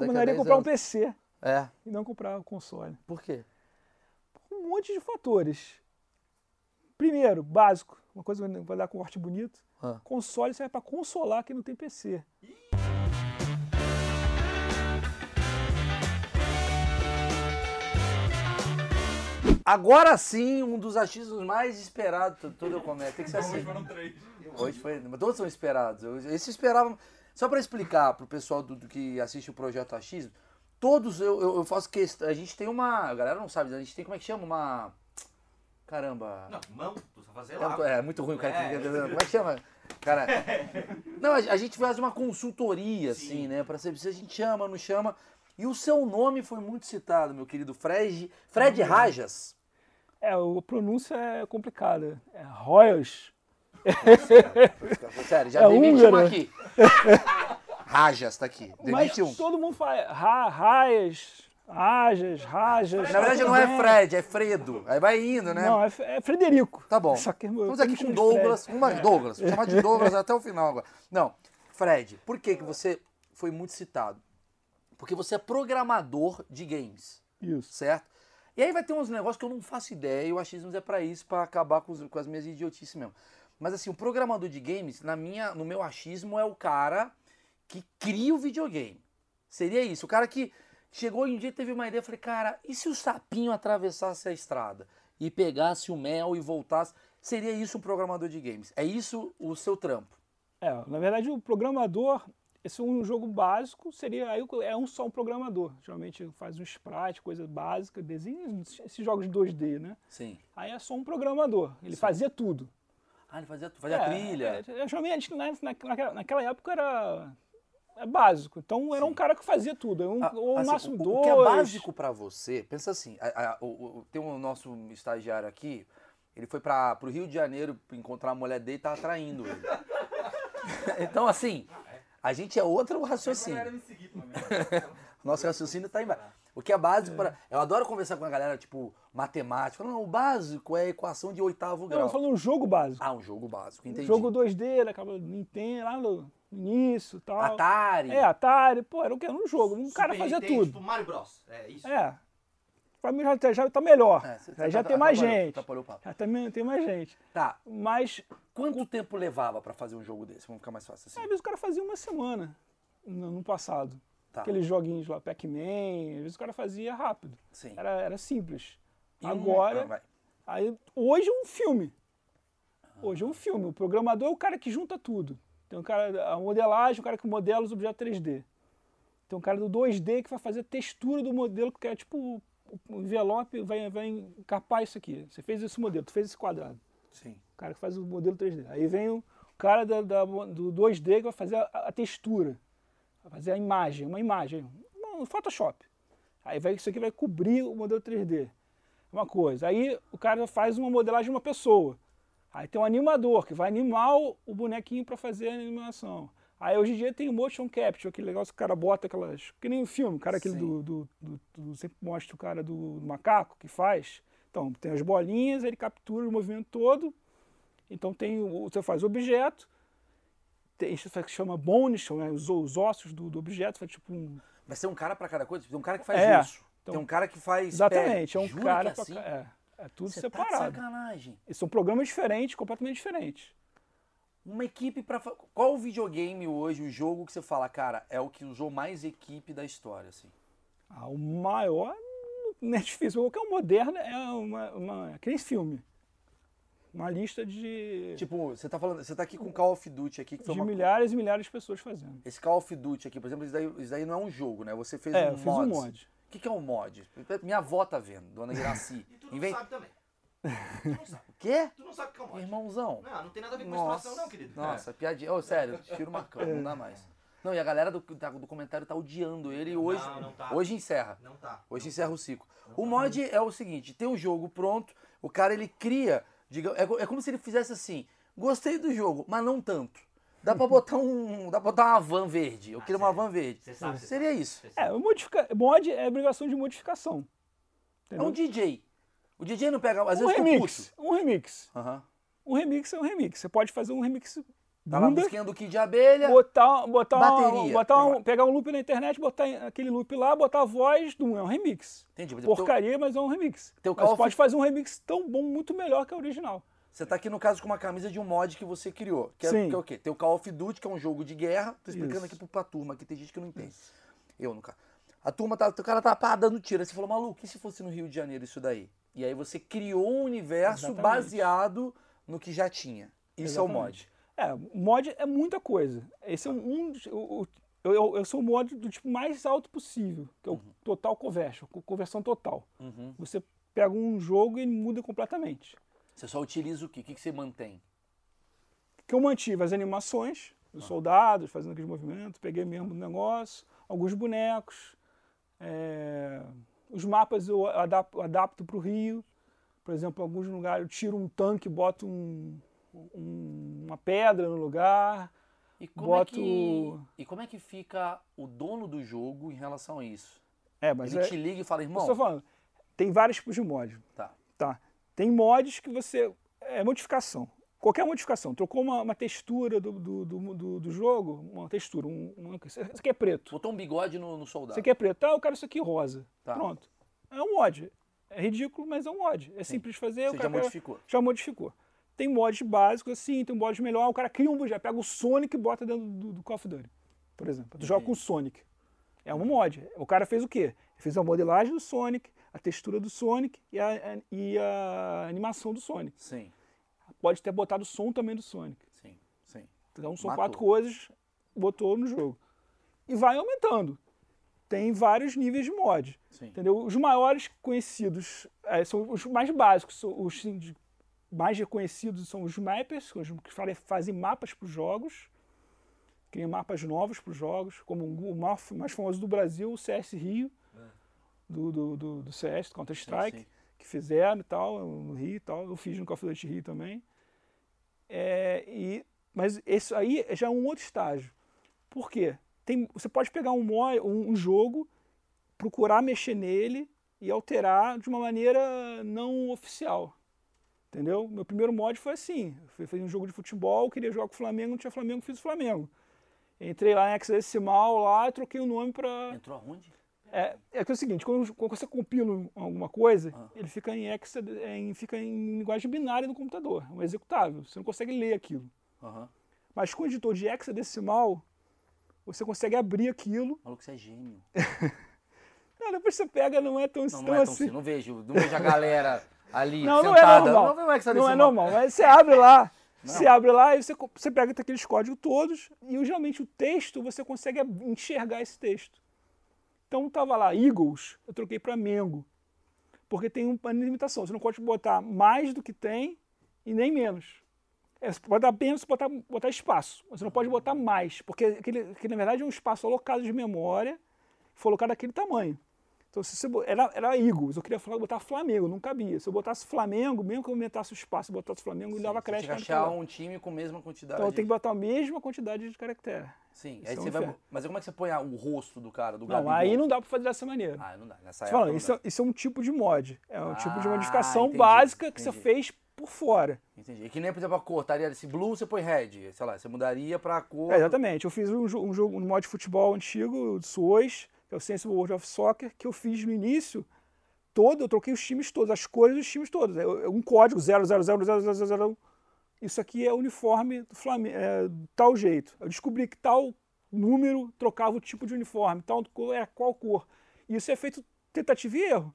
recomendaria 10 comprar um anos. PC É. e não comprar um console. Por quê? Um monte de fatores. Primeiro, básico, uma coisa que vai dar corte bonito. Ah. Console serve para consolar quem não tem PC. Agora sim, um dos achismos mais esperados. t- Todo eu começo. Tem que ser assim. Hoje foram três. Hoje foi. mas Todos são esperados. Eu- Esse esperavam. Só para explicar pro pessoal do, do que assiste o projeto Achismo, todos eu, eu, eu faço questão. A gente tem uma. A galera não sabe, a gente tem como é que chama? Uma. Caramba. Não, mão, tu só fazer É, lá. é muito ruim o cara É. que Como é que chama? Cara. Não, a, a gente faz uma consultoria, assim, Sim. né? Pra saber se a gente chama, não chama. E o seu nome foi muito citado, meu querido Fred. Fred Rajas. É, a pronúncia é complicada. É Royals. Sério, já É um húngaro. aqui. Rajas tá aqui. Mas Demite um. todo mundo fala ra, Raias, Rajas, Rajas. Na verdade não é bem. Fred, é Fredo. Aí vai indo, né? Não, é, é Frederico. Tá bom. Só que eu aqui com Douglas. Fred. Vamos Douglas. Vou chamar de Douglas até o final agora. Não, Fred, por que, que você foi muito citado? Porque você é programador de games, Isso. certo? E aí vai ter uns negócios que eu não faço ideia e o achismo é pra isso, pra acabar com, os- com as minhas idiotices mesmo. Mas assim, o programador de games, na minha, no meu achismo, é o cara que cria o videogame. Seria isso. O cara que chegou um dia e teve uma ideia, eu falei, cara, e se o sapinho atravessasse a estrada e pegasse o mel e voltasse? Seria isso um programador de games. É isso o seu trampo. É, na verdade, o programador, esse é um jogo básico, seria aí é um só um programador. Geralmente faz um sprite, coisa básica, desenha esses jogos 2D, né? Sim. Aí é só um programador. Ele fazia tudo. Ah, ele fazia, fazia É, trilha. é, é, geralmente na, naquela, naquela época era é básico. Então era um cara que fazia tudo. Um, Ah, ou no assim, máximo o, dois. o que é básico pra você, pensa assim, a- a- o- o- tem o nosso estagiário aqui, ele foi para pro Rio de Janeiro encontrar a mulher dele e tava traindo ele. então assim, a gente é outro raciocínio. me seguir, pelo menos. Nosso raciocínio tá embaixo. O que é básico para. Eu adoro conversar com a galera, tipo, matemática. Não, o básico é a equação de oitavo Não, grau. eu falo um jogo básico. Ah, um jogo básico, Um entendi. jogo 2D, ele acaba Nintendo, lá no início e tal. Atari. É, Atari, pô, era o quê? Era um jogo. Um cara Super fazia Nintendo, tudo. Tipo Mario Bros. É isso. É. Pra mim já, já tá melhor. É, você- já tá- tem mais gente. atrapalhou o papo. Já também tem mais gente. Tá. Mas, Quanto tempo levava pra fazer um jogo desse? Vamos ficar mais fácil assim. às vezes o cara fazia uma semana no, no passado. Tá. Aqueles joguinhos lá, Pac-Man, às vezes o cara fazia rápido. Sim. Era, era simples. E um- Agora, Ah, vai. aí, hoje é um filme. Hoje é um filme. O programador é o cara que junta tudo. Tem um cara, a modelagem, o cara que modela os objetos 3D. Tem um cara do 2D que vai fazer a textura do modelo, que é tipo o envelope, vai, vai encapar isso aqui. Você fez esse modelo, tu fez esse quadrado. Sim. O cara que faz o modelo 3D. Aí vem o cara da, da- do 2D que vai fazer a, a textura, vai fazer a imagem, uma imagem, no Photoshop. Aí vai, isso aqui vai cobrir o modelo 3D. Uma coisa. Aí o cara faz uma modelagem de uma pessoa. Aí tem um animador que vai animar o, bonequinho para fazer a animação. Aí hoje em dia tem o motion capture, aquele negócio que o cara bota aquelas. Que nem o filme, o cara aquele do, do, do- do- Sempre mostra o cara do, macaco que faz. Então, tem as bolinhas, ele captura o movimento todo. Então tem o, você faz o objeto, isso que chama bones, chama os, os ossos do, do objeto, faz tipo um. Mas tem um cara pra cada coisa? Tem um cara que faz É, isso. então- tem um cara que faz. Exatamente, é um Jura cara que é pra assim? ca- é, é tudo Você tá de separado. sacanagem. E são programas diferentes, completamente diferentes. Uma equipe pra. fa- Qual o videogame hoje, o jogo que você fala, cara, é o que usou mais equipe da história, assim? Ah, o maior não é difícil. Qualquer um moderno é uma, uma, aquele filme. Uma lista de, Tipo, você tá falando. Você tá aqui com Call of Duty aqui, que foi de uma. milhares e milhares de pessoas fazendo. Esse Call of Duty aqui, por exemplo, isso daí, isso daí não é um jogo, né? Você fez É, um eu fiz mod. um mod. O que, que é um mod? Minha avó tá vendo, dona Iraci. E tu não Invent- sabe também. Tu não sabe. O quê? Tu não sabe o que é um mod. Irmãozão. Não, não tem nada a ver com Nossa, menstruação, não, querido. Nossa, piadinha. Ô, sério, tira uma cama, não dá mais. Não, e a galera do, da- do comentário tá odiando ele e hoje, Não, não tá. hoje encerra. É. Não tá. Hoje encerra o ciclo. O mod é o seguinte, tem o jogo pronto, o cara ele cria, diga, é, é como se ele fizesse assim, gostei do jogo, mas não tanto. Dá pra botar um, dá pra botar uma van verde, eu queria uma van verde. Você sabe, você Seria sabe. isso. É, modifica... mod é obrigação de modificação. É Entendeu? um DJ. O DJ não pega, às um vezes remix. Um remix. Aham. Um remix é um remix. Você pode fazer um remix Tá lá a bunda, musiquinha do Kid de Abelha. botar, botar, uma- Bateria. botar um- pegar um loop na internet, botar aquele loop lá, botar a voz do é um remix. Entendi. Por exemplo, Porcaria, mas é um remix. teu Mas pode fazer um remix tão bom, muito melhor que a original. Você tá aqui no caso com uma camisa de um mod que você criou. Que é, Sim. que é o quê? Tem o Call of Duty, que é um jogo de guerra. Tô explicando Isso. aqui pro- pra turma, que tem gente que não entende. Eu, no caso. A turma, tá, o cara tá pá, dando tiro. Aí você falou, maluco, e se fosse no Rio de Janeiro isso daí? E aí você criou um universo Exatamente. baseado no que já tinha. Isso é o mod. É, mod é muita coisa. Esse é um. dos- o- o- eu, eu, eu sou o mod do tipo mais alto possível, que é o total conversion, co- conversão total. Uhum. Você pega um jogo e ele muda completamente. Você só utiliza o quê? O que, que você mantém? Que eu mantive as animações dos soldados fazendo aqueles movimentos, peguei mesmo o negócio, alguns bonecos, é, os mapas eu adapto, adapto para o Rio. Por exemplo, em alguns lugares eu tiro um tanque, boto um- um- uma pedra no lugar. E como, Boto- é que, e como é que fica o dono do jogo em relação a isso? É, mas Ele é, te liga e fala, irmão, estou falando, tem vários tipos de mod. tá. Tá. Tem mods que você. É modificação. Qualquer modificação. Trocou uma, uma textura do, do, do, do- jogo, uma textura. Um, um, isso aqui é preto. Botou um bigode no, no soldado. Isso aqui é preto. Ah, eu quero isso aqui rosa. Tá. Pronto. É um mod. É ridículo, mas é um mod. É simples de fazer. Você já modificou. Já modificou. Tem mods básicos assim, tem mods melhor. O cara cria um. Já pega o Sonic e bota dentro do, do Call of Duty. Por exemplo. Tu joga com o Sonic. É um mod. O cara fez o quê? Fez a modelagem do Sonic, a textura do Sonic e a, e a animação do Sonic. Sim, Pode ter botado o som também do Sonic. sim, sim. Então são Matou. quatro coisas, botou no jogo. E vai aumentando. Tem vários níveis de mod. Sim. Entendeu? Os maiores conhecidos eh, são os mais básicos, são os de- mais reconhecidos são os mappers, que fa- fazem mapas para os jogos, criam mapas novos para os jogos, como o mais, famoso do Brasil, o CS Rio, do, do, do, do CS, Counter-Strike, que fizeram e tal, no Rio e tal. Eu fiz no Call of Duty Rio também. É, e, mas isso aí já é um outro estágio. Por quê? Tem, você pode pegar um, um, um jogo, procurar mexer nele e alterar de uma maneira não oficial. Entendeu? Meu primeiro mod foi assim. Eu fazer um jogo de futebol, queria jogar com o Flamengo, não tinha Flamengo, fiz o Flamengo. Entrei lá em hexadecimal lá e troquei o nome para Entrou aonde? é, é que é o seguinte, quando, quando você compila alguma coisa, Ah. ele fica em, hexa, em, fica em linguagem binária no computador, um executável. Você não consegue ler aquilo. Mas com o editor de hexadecimal, você consegue abrir aquilo. Maluco, você é gênio. Não, depois você pega, não é tão, Não, não é tão assim. Não vejo, não vejo a galera ali Não, não é sentada. normal. Não, não é que você tá Não é normal, mas você abre lá, Não. você abre lá e você, você pega aqueles códigos todos e geralmente o texto você consegue enxergar esse texto. Então tava lá Eagles, eu troquei para Mengo, porque tem uma limitação. Você não pode botar mais do que tem e nem menos. É, você pode dar menos, botar, botar espaço. Você não pode botar mais, porque aquele, aquele, na verdade é um espaço alocado de memória, foi alocado daquele tamanho. Então, se você, era, era Eagles, eu queria falar- botar Flamengo, não cabia. Se eu botasse Flamengo, mesmo que eu aumentasse o espaço, botasse Flamengo, me dava Você crédito. naquela. achar um time com a mesma quantidade. Então eu tenho que botar a mesma quantidade de caractere. Sim, Isso aí é você vai. Mas como é que você põe o rosto do cara, do Não, Gabigol? aí não dá para fazer dessa maneira. Ah, não dá. Nessa Você época fala, não isso, é, isso é um tipo de mod. É um tipo de Ah, modificação entendi, básica que você fez por fora. Entendi. E que nem, por exemplo, a cor, estaria esse blue, você põe red. Sei lá, você mudaria pra cor. É, exatamente. Eu fiz um, um jogo, um mod de futebol antigo, do SUOS, que é o Sensible World of Soccer, que eu fiz no início todo, eu troquei os times todos, as cores dos times todos. É um código 0000000. Isso aqui é o uniforme do Flamengo, é, tal jeito. Eu descobri que tal número trocava o tipo de uniforme, tal cor era qual cor. Isso é feito tentativa e erro.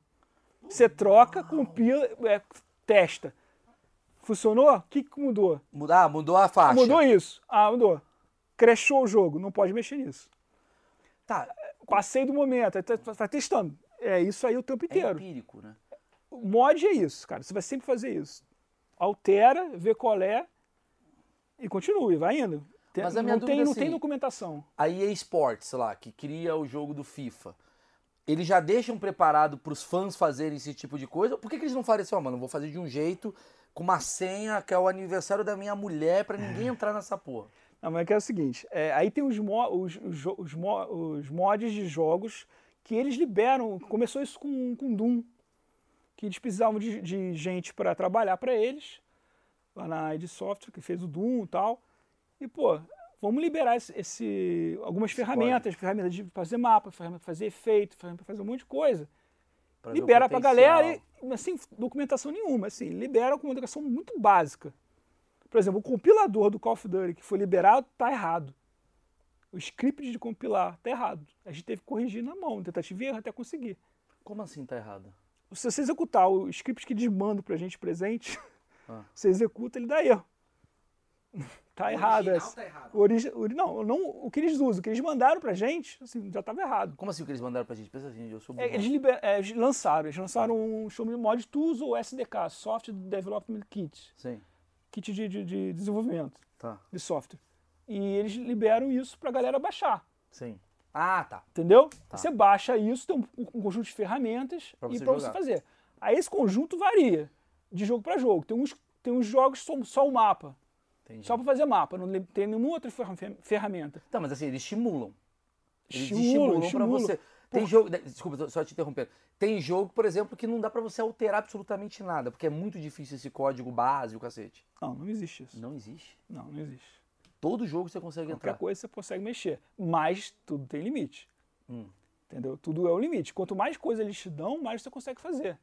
Você troca, compila, é, testa. Funcionou? O que, que mudou? Mudar, mudou a faixa. Mudou isso. Ah, mudou. Crashou o jogo, não pode mexer nisso. Tá, Passei do momento, aí tá, tá testando. É isso aí o tempo é inteiro. empírico, né? O mod é isso, cara. Você vai sempre fazer isso. Altera, vê qual é e continue, vai indo. Tem- Mas a minha não, tem, dúvida é não tem assim, documentação. A EA Sports, lá, que cria o jogo do FIFA, eles já deixam preparado pros fãs fazerem esse tipo de coisa? Por que, que eles não fazem assim, ó, mano, vou fazer de um jeito, com uma senha, que é o aniversário da minha mulher, pra ninguém entrar nessa porra? Não, mas é é o seguinte, é, aí tem os, mo- os, os, os, mo- os mods de jogos que eles liberam. Começou isso com, com Doom, que eles precisavam de, de gente para trabalhar para eles, lá na id Software, que fez o Doom e tal. E, pô, vamos liberar esse, esse- algumas ferramentas, ferramentas de fazer mapa, ferramenta para fazer efeito, ferramenta para fazer um monte de coisa. Pra libera pra potencial. galera e, assim, documentação nenhuma, assim, libera com uma documentação muito básica. Por exemplo, o compilador do Call of Duty que foi liberado tá errado. O script de compilar tá errado. A gente teve que corrigir na mão, tentativa e erro até conseguir. Como assim tá errado? Se você executar o script que eles mandam pra gente presente, Ah. você executa, ele dá erro. tá errado. original essa. tá errado. O origi- o- não, não, o que eles usam, o que eles mandaram pra gente, assim, já estava errado. Como assim o que eles mandaram pra gente? Pensa assim, eu sou É, eles, liber- é, eles lançaram, eles lançaram um chama de mod tools ou SDK, Software Development Kit, Sim, kit de, de- de desenvolvimento tá. de software. E eles liberam isso pra galera baixar, Sim. Ah, tá. entendeu? Tá. Você baixa isso, tem um, um conjunto de ferramentas Pra e para você fazer. Aí esse conjunto varia de jogo para jogo. Tem uns, tem uns jogos são só o mapa, Entendi. só para fazer mapa, não tem nenhuma outra ferra- ferramenta. Tá, mas assim, eles estimulam. Eles Estimulam, estimulam estimulam. você. Tem jogo. Desculpa, só te interrompendo. Tem jogo, por exemplo, que não dá pra você alterar absolutamente nada, porque é muito difícil esse código base, o cacete. Não, não existe isso. Não existe. Não, não existe. Todo jogo você consegue Qualquer entrar. coisa você consegue mexer, mas tudo tem limite. Hum. Entendeu? Tudo é o limite. Quanto mais coisa eles te dão, mais você consegue fazer.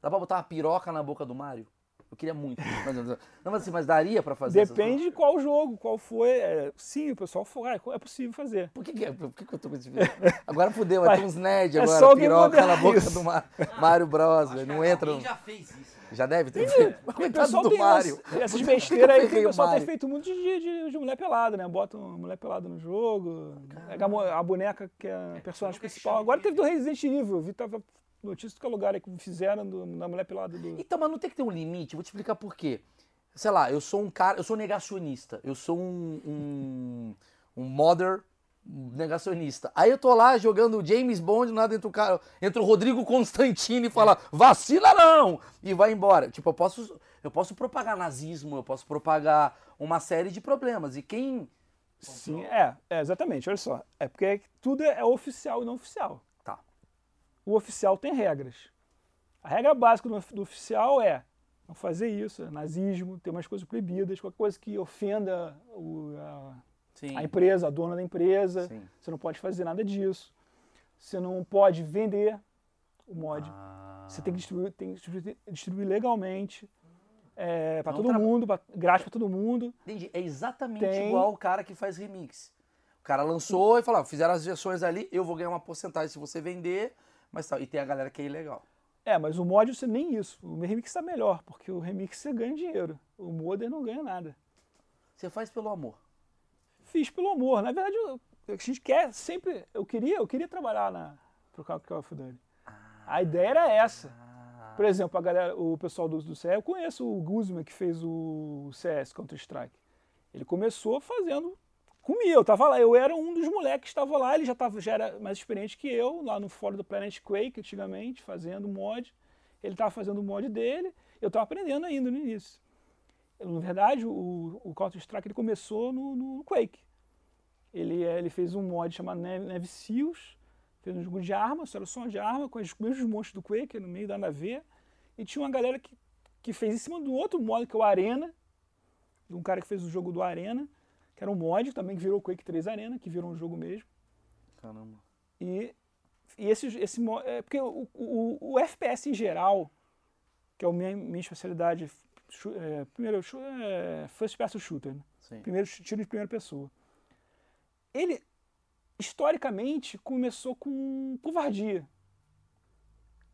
Dá pra botar uma piroca na boca do Mario? Eu queria muito. Mas, não, mas assim, mas daria pra fazer essas Depende de qual jogo, qual foi. É, sim, o pessoal falou, ah, é possível fazer. Por que, que, é- por que, que eu tô com esse vídeo? Agora fudeu, vai Mas ter uns nerd é agora, só alguém piroca na boca isso. do Ma- Mario Bros. Não entra. no- já fez isso. Já deve ter feito. Mas O Coitado do tem Mario. essas- essas que que eu besteiras aí que o pessoal tem feito muito de, de, de mulher pelada, né? Bota uma mulher pelada no jogo, pega a, boneca que é a personagem principal. Agora teve do Resident Evil, eu vi tava notícia do que lugar aí que fizeram do, da mulher pelada do. Então, mas não tem que ter um limite. Vou te explicar por quê. Sei lá, eu sou um cara, eu sou negacionista. Eu sou um, um, um modder negacionista. Aí eu tô lá jogando James Bond, nada entra o cara, entra o Rodrigo Constantino e fala, vacila não! E vai embora. Tipo, eu posso, eu posso propagar nazismo, eu posso propagar uma série de problemas. E quem. Sim, é, é, exatamente, olha só. É porque tudo é oficial e não oficial. O oficial tem regras. A regra básica do, oficial é não fazer isso, é nazismo, ter umas coisas proibidas, qualquer coisa que ofenda o, a, a empresa, a dona da empresa. Sim. Você não pode fazer nada disso. Você não pode vender o mod. Ah. Você tem que distribuir, tem que distribuir, distribuir legalmente. É, para todo tra- mundo, grátis para todo mundo. Entendi. É exatamente Tem- igual o cara que faz remix. O cara lançou e falou, ah, fizeram as versões ali, eu vou ganhar uma porcentagem se você vender, mas tal. E tem a galera que é ilegal. É, mas o mod você nem isso. O remix está melhor, porque o remix você ganha dinheiro. O modder não ganha nada. Você faz pelo amor. Fiz pelo amor. Na verdade, eu- a gente quer sempre. Eu queria, eu queria trabalhar na pro Call of Duty. A ideia era essa. Por exemplo, a galera, o pessoal do, do CS, eu conheço o Guzman que fez o CS Counter Strike. Ele começou fazendo comigo. Eu tava lá, eu era um dos moleques que estava lá, ele já, tava, já era mais experiente que eu, lá no fórum do Planet Quake, antigamente, fazendo mod. Ele estava fazendo o mod dele, eu estava aprendendo ainda no início. Na verdade, o, o Counter Strike ele começou no, no Quake. Ele, eh, ele fez um mod chamado Neve, Seals, fez um jogo de arma, só era só de arma, com os mesmos monstros do Quake, no meio da nave. E tinha uma galera que, que fez em cima do outro mod, que é o Arena, de um cara que fez o jogo do Arena, que era um mod também, que virou Quake 3 Arena, que virou um jogo mesmo. Caramba. E, e esse, esse é porque o, o, o FPS em geral, que é a minha, minha especialidade, é, primeiro, é, first person shooter, né? Sim. primeiro tiro de primeira pessoa. Ele, historicamente, começou com covardia.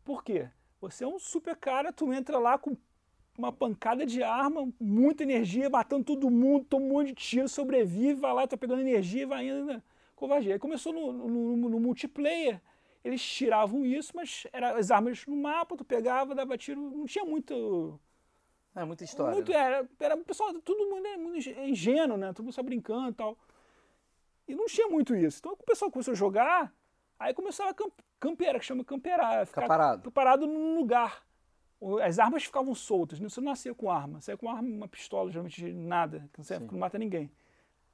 Por quê? Você é um super cara, tu entra lá com uma pancada de arma, muita energia, matando todo mundo, toma um monte de tiro, sobrevive, vai lá, tá pegando energia e vai indo. Né? Covardia. Aí começou no, no- no- multiplayer, eles tiravam isso, mas era as armas no mapa, tu pegava, dava tiro, não tinha muito É muita história. muito, né? era, era o pessoal, todo mundo é muito ingê- ingênuo, né? Todo mundo só brincando e tal. E não tinha muito isso. Então o pessoal começou a jogar, aí começava a camp campear, que chama camperar. Ficar parado. Parado num lugar. As armas ficavam soltas, né? você não nascia com arma. Você ia com arma, uma pistola, geralmente nada, que não, não mata ninguém.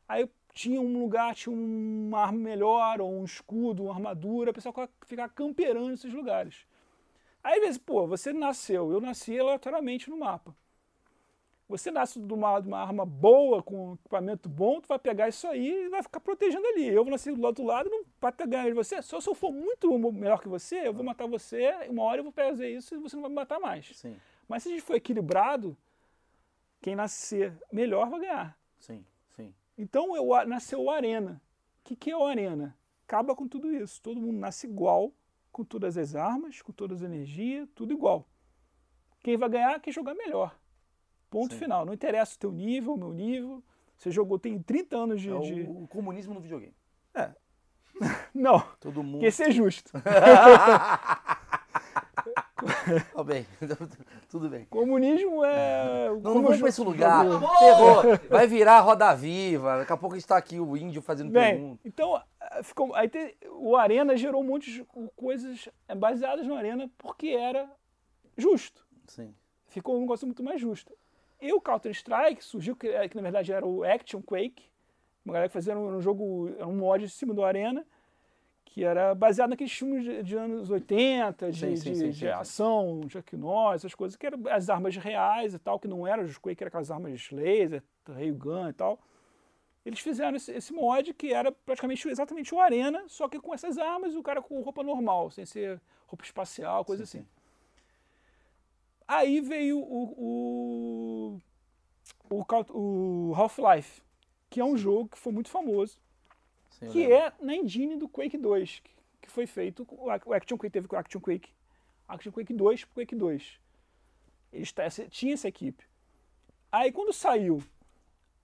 Aí tinha um lugar, tinha uma arma melhor, ou um escudo, uma armadura, o pessoal ficava camperando nesses lugares. Aí às vezes, pô, você nasceu, eu nasci aleatoriamente no mapa. Você nasce de uma, de uma arma boa, com equipamento bom, tu vai pegar isso aí e vai ficar protegendo ali. Eu vou nascer do outro lado, não vai pegar de você. Só se eu for muito melhor que você, eu vou matar você, uma hora eu vou fazer isso e você não vai me matar mais. Sim, Mas se a gente for equilibrado, quem nascer melhor vai ganhar. sim, sim. Então eu, nasceu o Arena. O que, que é o Arena? Acaba com tudo isso. Todo mundo nasce igual, com todas as armas, com todas as energias, tudo igual. Quem vai ganhar quem jogar melhor. Ponto Sim. final. Não interessa o teu nível, o meu nível. Você jogou, tem 30 anos de. É de- o, o comunismo no videogame. Não, Todo mundo. quer ser justo. Ó, bem, tudo bem. Comunismo é. Não, não vamos pra esse lugar. Ferrou. Vai virar roda viva. Daqui a pouco a gente tá aqui, o índio fazendo Bem, pergunta. então, ah, ficou, aí o Arena gerou de coisas eh, baseadas no Arena porque era justo. Sim. ficou um negócio muito mais justo. E o Counter-Strike surgiu, que, eh, que na verdade era o Action Quake, uma galera que fazia um, um jogo, um mod em cima do Arena, que era baseado naqueles filmes de, de anos 80, de, Sim, sim, de- sim, de ação, Chuck Norris, essas coisas, que eram as armas reais e tal, que não eram os Quake, eram aquelas armas laser, railgun e tal. Eles fizeram esse, esse mod que era praticamente exatamente o Arena, só que com essas armas e o cara com roupa normal, sem ser roupa espacial, coisa Sim, assim. Aí veio o, o, o, o Half-Life, que é um jogo que foi muito famoso, Sim, que é na engine do Quake 2, que, que foi feito, o Ac- o Action Quake teve com o Action Quake, Action Quake 2 pro Quake 2. Eles essa- tinha essa equipe. Aí quando saiu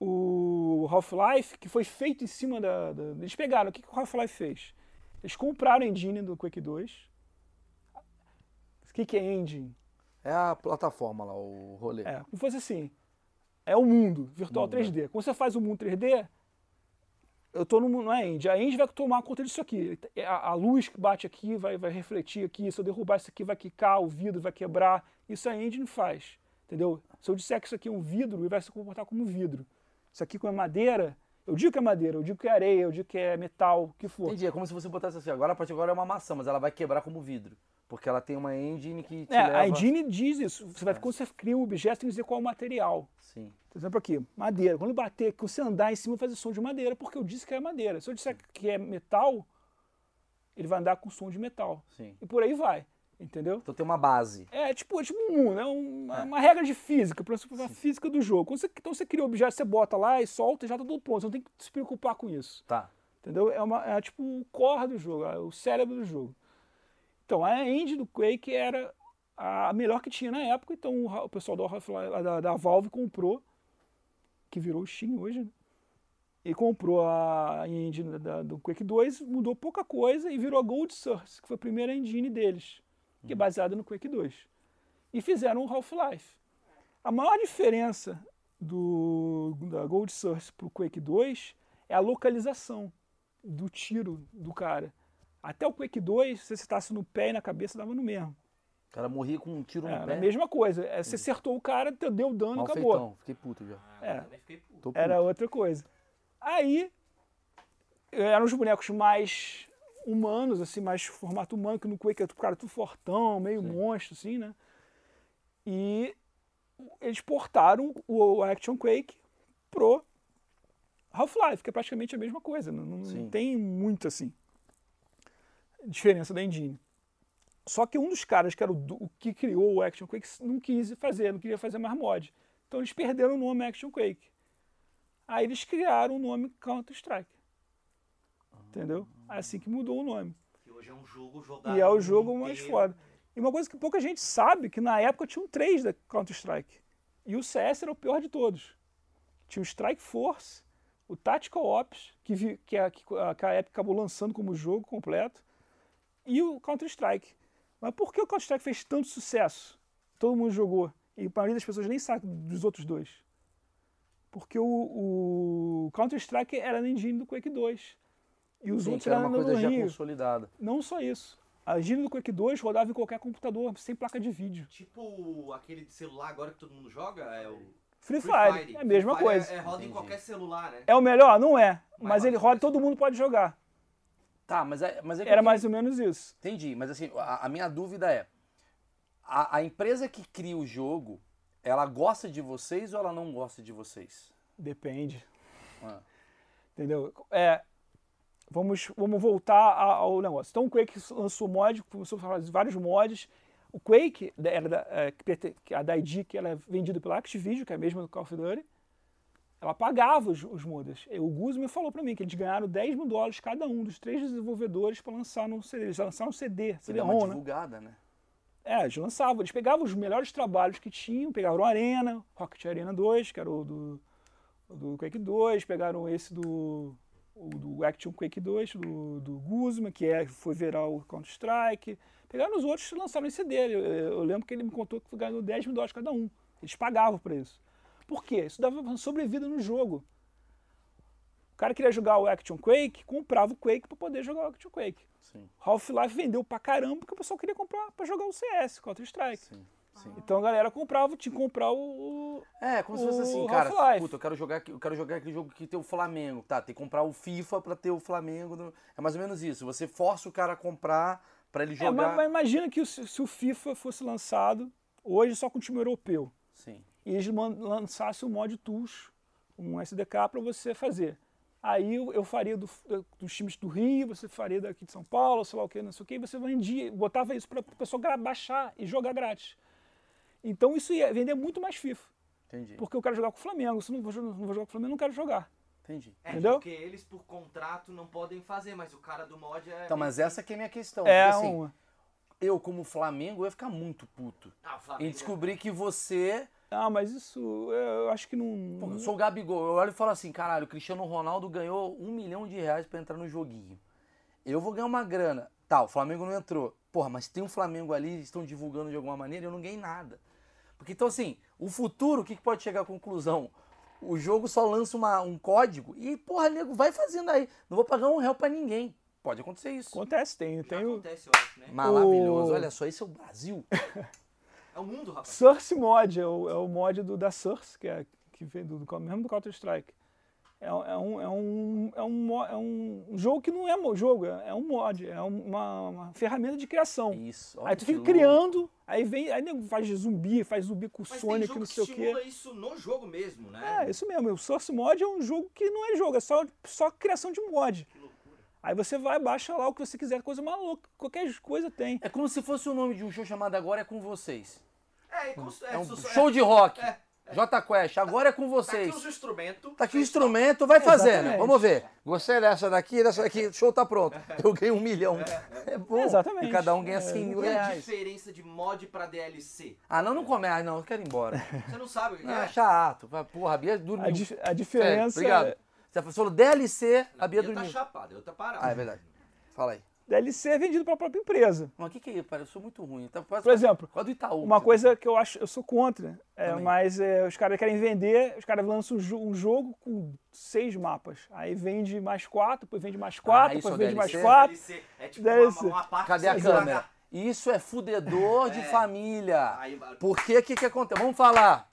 o Half-Life, que foi feito em cima da, da- Eles pegaram, o que, que o Half-Life fez? Eles compraram a engine do Quake 2. O que, que é engine? É a plataforma lá, o rolê. É, como fosse assim. É o mundo virtual Mundo, 3D. Quando você faz o mundo 3D, eu estou no mundo, não é End. A End vai tomar conta disso aqui. A, a luz que bate aqui vai, vai refletir aqui. Se eu derrubar isso aqui, vai quicar, o vidro vai quebrar. Isso a Engine faz. Entendeu? Se eu disser que isso aqui é um vidro, ele vai se comportar como vidro. Isso aqui como é madeira, eu digo que é madeira, eu digo que é areia, eu digo que é metal, o que for. Entendi, é como se você botasse assim, agora a partir de agora é uma maçã, mas ela vai quebrar como vidro. Porque ela tem uma engine que É, leva... a Engine diz isso. Você vai, Quando você cria um objeto, tem que dizer qual é o material. Sim, Por exemplo, aqui, madeira. Quando bater, que você andar em cima, vai fazer som de madeira, porque eu disse que é madeira. Se eu disser que é metal, ele vai andar com som de metal. sim. E por aí vai. Entendeu? Então tem uma base. É tipo, é tipo um mundo, é uma, uma regra de física, por exemplo, a física do jogo. Quando você, então você cria o objeto, você bota lá e solta e já tá tudo pronto. Você não tem que se preocupar com isso. Tá. Entendeu? É, uma, é tipo o core do jogo, é o cérebro do jogo. Então, a engine do Quake era a melhor que tinha na época, então o, pessoal da, da, da Valve comprou, que virou o Steam hoje, né? E comprou a engine da- do Quake 2, mudou pouca coisa e virou a Gold Source, que foi a primeira engine deles, que é baseada no Quake 2. E fizeram o Half-Life. A maior diferença do, da Gold Source para o Quake 2 é a localização do tiro do cara. Até o Quake 2, se você acertasse no pé e na cabeça, dava no mesmo. O cara morria com um tiro É, no era pé. a mesma coisa. É, você acertou o cara, te deu dano, Mal acabou. feitão. Fiquei puto já. Ah, É. fiquei puto. Era outra coisa. Aí, eram os bonecos mais humanos, assim, mais formato humano, que no Quake é o cara tudo fortão, meio Sim. monstro, assim, né? E eles portaram o Action Quake pro Half-Life, que é praticamente a mesma coisa. Não, não Sim. tem muito, assim, diferença da engine. Só que um dos caras que era o, o que criou o Action Quake não quis fazer, não queria fazer mais mod. Então eles perderam o nome Action Quake. Aí eles criaram o nome Counter-Strike. Entendeu? É assim que mudou o nome. Que hoje é um jogo jogado. E é o jogo mundo mais inteiro. foda. E uma coisa que pouca gente sabe, que na época tinham três da Counter-Strike. E o CS era o pior de todos. Tinha o Strike Force, o Tactical Ops, que, vi- que, a, que a que a Epic acabou lançando como jogo completo, e o Counter-Strike. Mas por que o Counter-Strike fez tanto sucesso? Todo mundo jogou. E a maioria das pessoas nem sabe dos outros dois. Porque o, o Counter-Strike era na engine do Quake 2. E os Sim, outros que era eram uma no coisa já Rio. consolidada. Não só isso. A engine do Quake 2 rodava em qualquer computador, sem placa de vídeo. Tipo aquele de celular agora que todo mundo joga, é o Free Free Fire, Fire. é a mesma Free coisa. É, é roda em Entendi. qualquer celular, né? É o melhor? Não é. Mas Mas ele roda em todo mundo pode jogar. Tá, mas é, mas é Era eu mais ou menos isso. Entendi, mas assim, a, a minha dúvida é: a, a empresa que cria o jogo, ela gosta de vocês ou ela não gosta de vocês? Depende. Ah. Entendeu? É, vamos, vamos voltar ao negócio. Então o Quake lançou mod, começou a fazer vários mods. O Quake, era da, é, a da ID, que ela é vendida pela Activision, que é a mesma do Call of Duty, ela pagava os, os O Gus me falou pra mim que eles ganharam 10 mil dólares cada um dos três desenvolvedores para lançar no CD. Eles lançaram um CD, Você CD deu uma ROM, né? divulgada, né? É, eles lançavam, eles pegavam os melhores trabalhos que tinham, pegaram o Arena, Rocket Arena 2, que era o do, do Quake 2, pegaram esse do, o do Action Quake 2, do, do Guzman, que é, foi virar o Counter-Strike. Pegaram os outros e lançaram em CD. Eu, eu lembro que ele me contou que ganhou 10 mil dólares cada um. Eles pagavam por isso. Por quê? Isso dava sobrevida no jogo. O cara queria jogar o Action Quake, comprava o Quake para poder jogar o Action Quake. Half-Life vendeu pra caramba porque o pessoal queria comprar pra jogar o CS, Counter-Strike. sim, sim. Então a galera comprava, tinha que comprar o. o- É, como se fosse O assim, cara. Puta, eu quero jogar, eu quero jogar aquele jogo que tem o Flamengo. Tá, tem que comprar o FIFA pra ter o Flamengo. no- É mais ou menos isso. Você força o cara a comprar pra ele É, jogar. mas, mas imagina que o- se, se o FIFA fosse lançado hoje só com o time europeu. E eles lançassem o mod Tools, um SDK pra você fazer. Aí eu, eu faria do- do- dos times do Rio, você faria daqui de São Paulo, sei lá o que, não sei o que, e você vendia, botava isso pra pessoa gra- baixar e jogar grátis. Então isso ia vender muito mais FIFA. Entendi. Porque eu quero jogar com o Flamengo. Se eu não vou, não vou jogar com o Flamengo, eu não quero jogar. Entendi. É, Entendeu? porque eles, por contrato, não podem fazer, mas o cara do mod é. Então, mas essa que é a minha questão. É porque, assim, um. eu, como Flamengo, eu ia ficar muito puto. Ah, o Em Flamengo. descobrir que você. Ah, mas isso eu acho que não. Pô, eu sou o Gabigol. Eu olho e falo assim, caralho, o Cristiano Ronaldo ganhou um milhão de reais pra entrar no joguinho. Eu vou ganhar uma grana. Tá, o Flamengo não entrou. Porra, mas tem um Flamengo ali, estão divulgando de alguma maneira, eu não ganhei nada. Porque então, assim, o futuro, o que, que pode chegar à conclusão? O jogo só lança uma- um código e, porra, nego, vai fazendo aí. Não vou pagar um real pra ninguém. Pode acontecer isso. Acontece, tem. Tem o acontece, eu acho, né? Maravilhoso. O- Olha só, esse é o Brasil. É o mundo, rapaz. Source Mod, é o, é o mod do, da Source, que, é, que vem do, do, mesmo do Counter-Strike. É, um- é, um, é, um, é, um, é um jogo que não é jogo, é, é um mod, é um- uma, uma ferramenta de criação. Isso. Aí tu fica louco. criando, aí vem, aí faz zumbi, faz zumbi com Mas Sonic, não sei o quê. estimula isso no jogo mesmo, né? É, isso mesmo. O Source Mod é um jogo que não é jogo, é só, só criação de mod. Que loucura. Aí você vai, baixa lá o que você quiser, coisa maluca, qualquer coisa tem. É como se fosse o nome de um show chamado Agora é com vocês. É, e cons- É um su- show de rock. É, J Quest, agora é com Tá aqui vocês. os instrumentos. Tá aqui o instrumento, vai fazendo. Exatamente. Vamos ver. Gostei dessa daqui, dessa daqui. Show tá pronto. Eu ganhei um milhão. É bom. Exatamente. E cada um ganha É, 100 mil Qual é a reais. diferença de mod pra DLC? Ah, não, não come. Ah, não, eu quero ir embora. Você não sabe o que Ah, é? chato. Porra, a Bia A, dormiu. a Sério, diferença. obrigado. Você falou DLC, a Bia Eu tá dormiu. chapado, eu tá parado. Ah, é verdade. Fala aí. DLC é vendido para a própria empresa. Mas o que que é isso? Cara, eu sou muito ruim. Tá, quase, Por exemplo, quase do Itaú. uma coisa que eu acho, eu sou contra, é, mas é, os caras querem vender, os caras lançam um, jo- um jogo com seis mapas. Aí vende mais quatro, depois vende mais quatro, isso é depois vende mais DLC? quatro. DLC é tipo DLC. uma, uma parte Cadê a câmera? Isso é fudedor de É. família. Aí, Porque o que, que acontece? Vamos falar.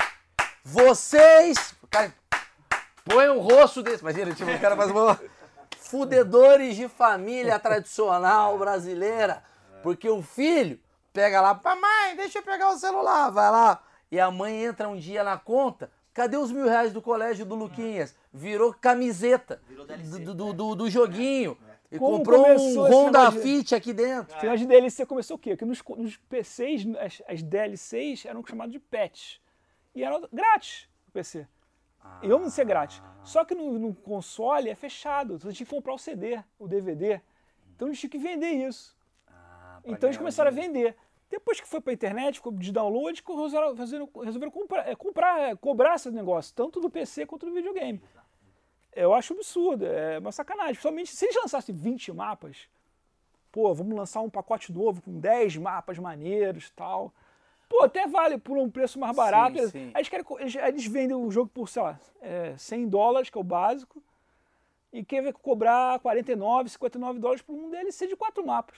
Vocês. Cara, põe um rosto desse. Imagina, tipo, o cara faz uma. Fudedores de família tradicional brasileira. Porque o filho pega lá, mamãe, deixa eu pegar o celular. Vai lá. E a mãe entra um dia na conta. Cadê os mil reais do colégio do Luquinhas? Virou camiseta Virou DLC. do, do, do, do joguinho. E Como comprou um Honda de- Fit aqui dentro. Final de DLC começou o quê? Que nos, nos PCs, as, as DLCs eram chamadas de patch. E eram grátis no PC. E vamos ser grátis. Só que no, no console é fechado. Você tinha que comprar o CD, o DVD. Então eles tinham que vender isso. Ah, Então eles começaram a dinheiro. vender. Depois que foi pra internet, ficou de download, resolveram, resolveram comprar, é, comprar, é, cobrar esse negócio, tanto do PC quanto do videogame. Eu acho absurdo, é uma sacanagem. Principalmente se eles lançassem 20 mapas, pô, vamos lançar um pacote novo com 10 mapas maneiros e tal. Pô, até vale por um preço mais barato. Sim, sim. Aí eles, querem eles, eles vendem o jogo por, sei lá, é, 100 dólares, que é o básico, e quer cobrar 49, 59 dólares por um DLC de quatro mapas.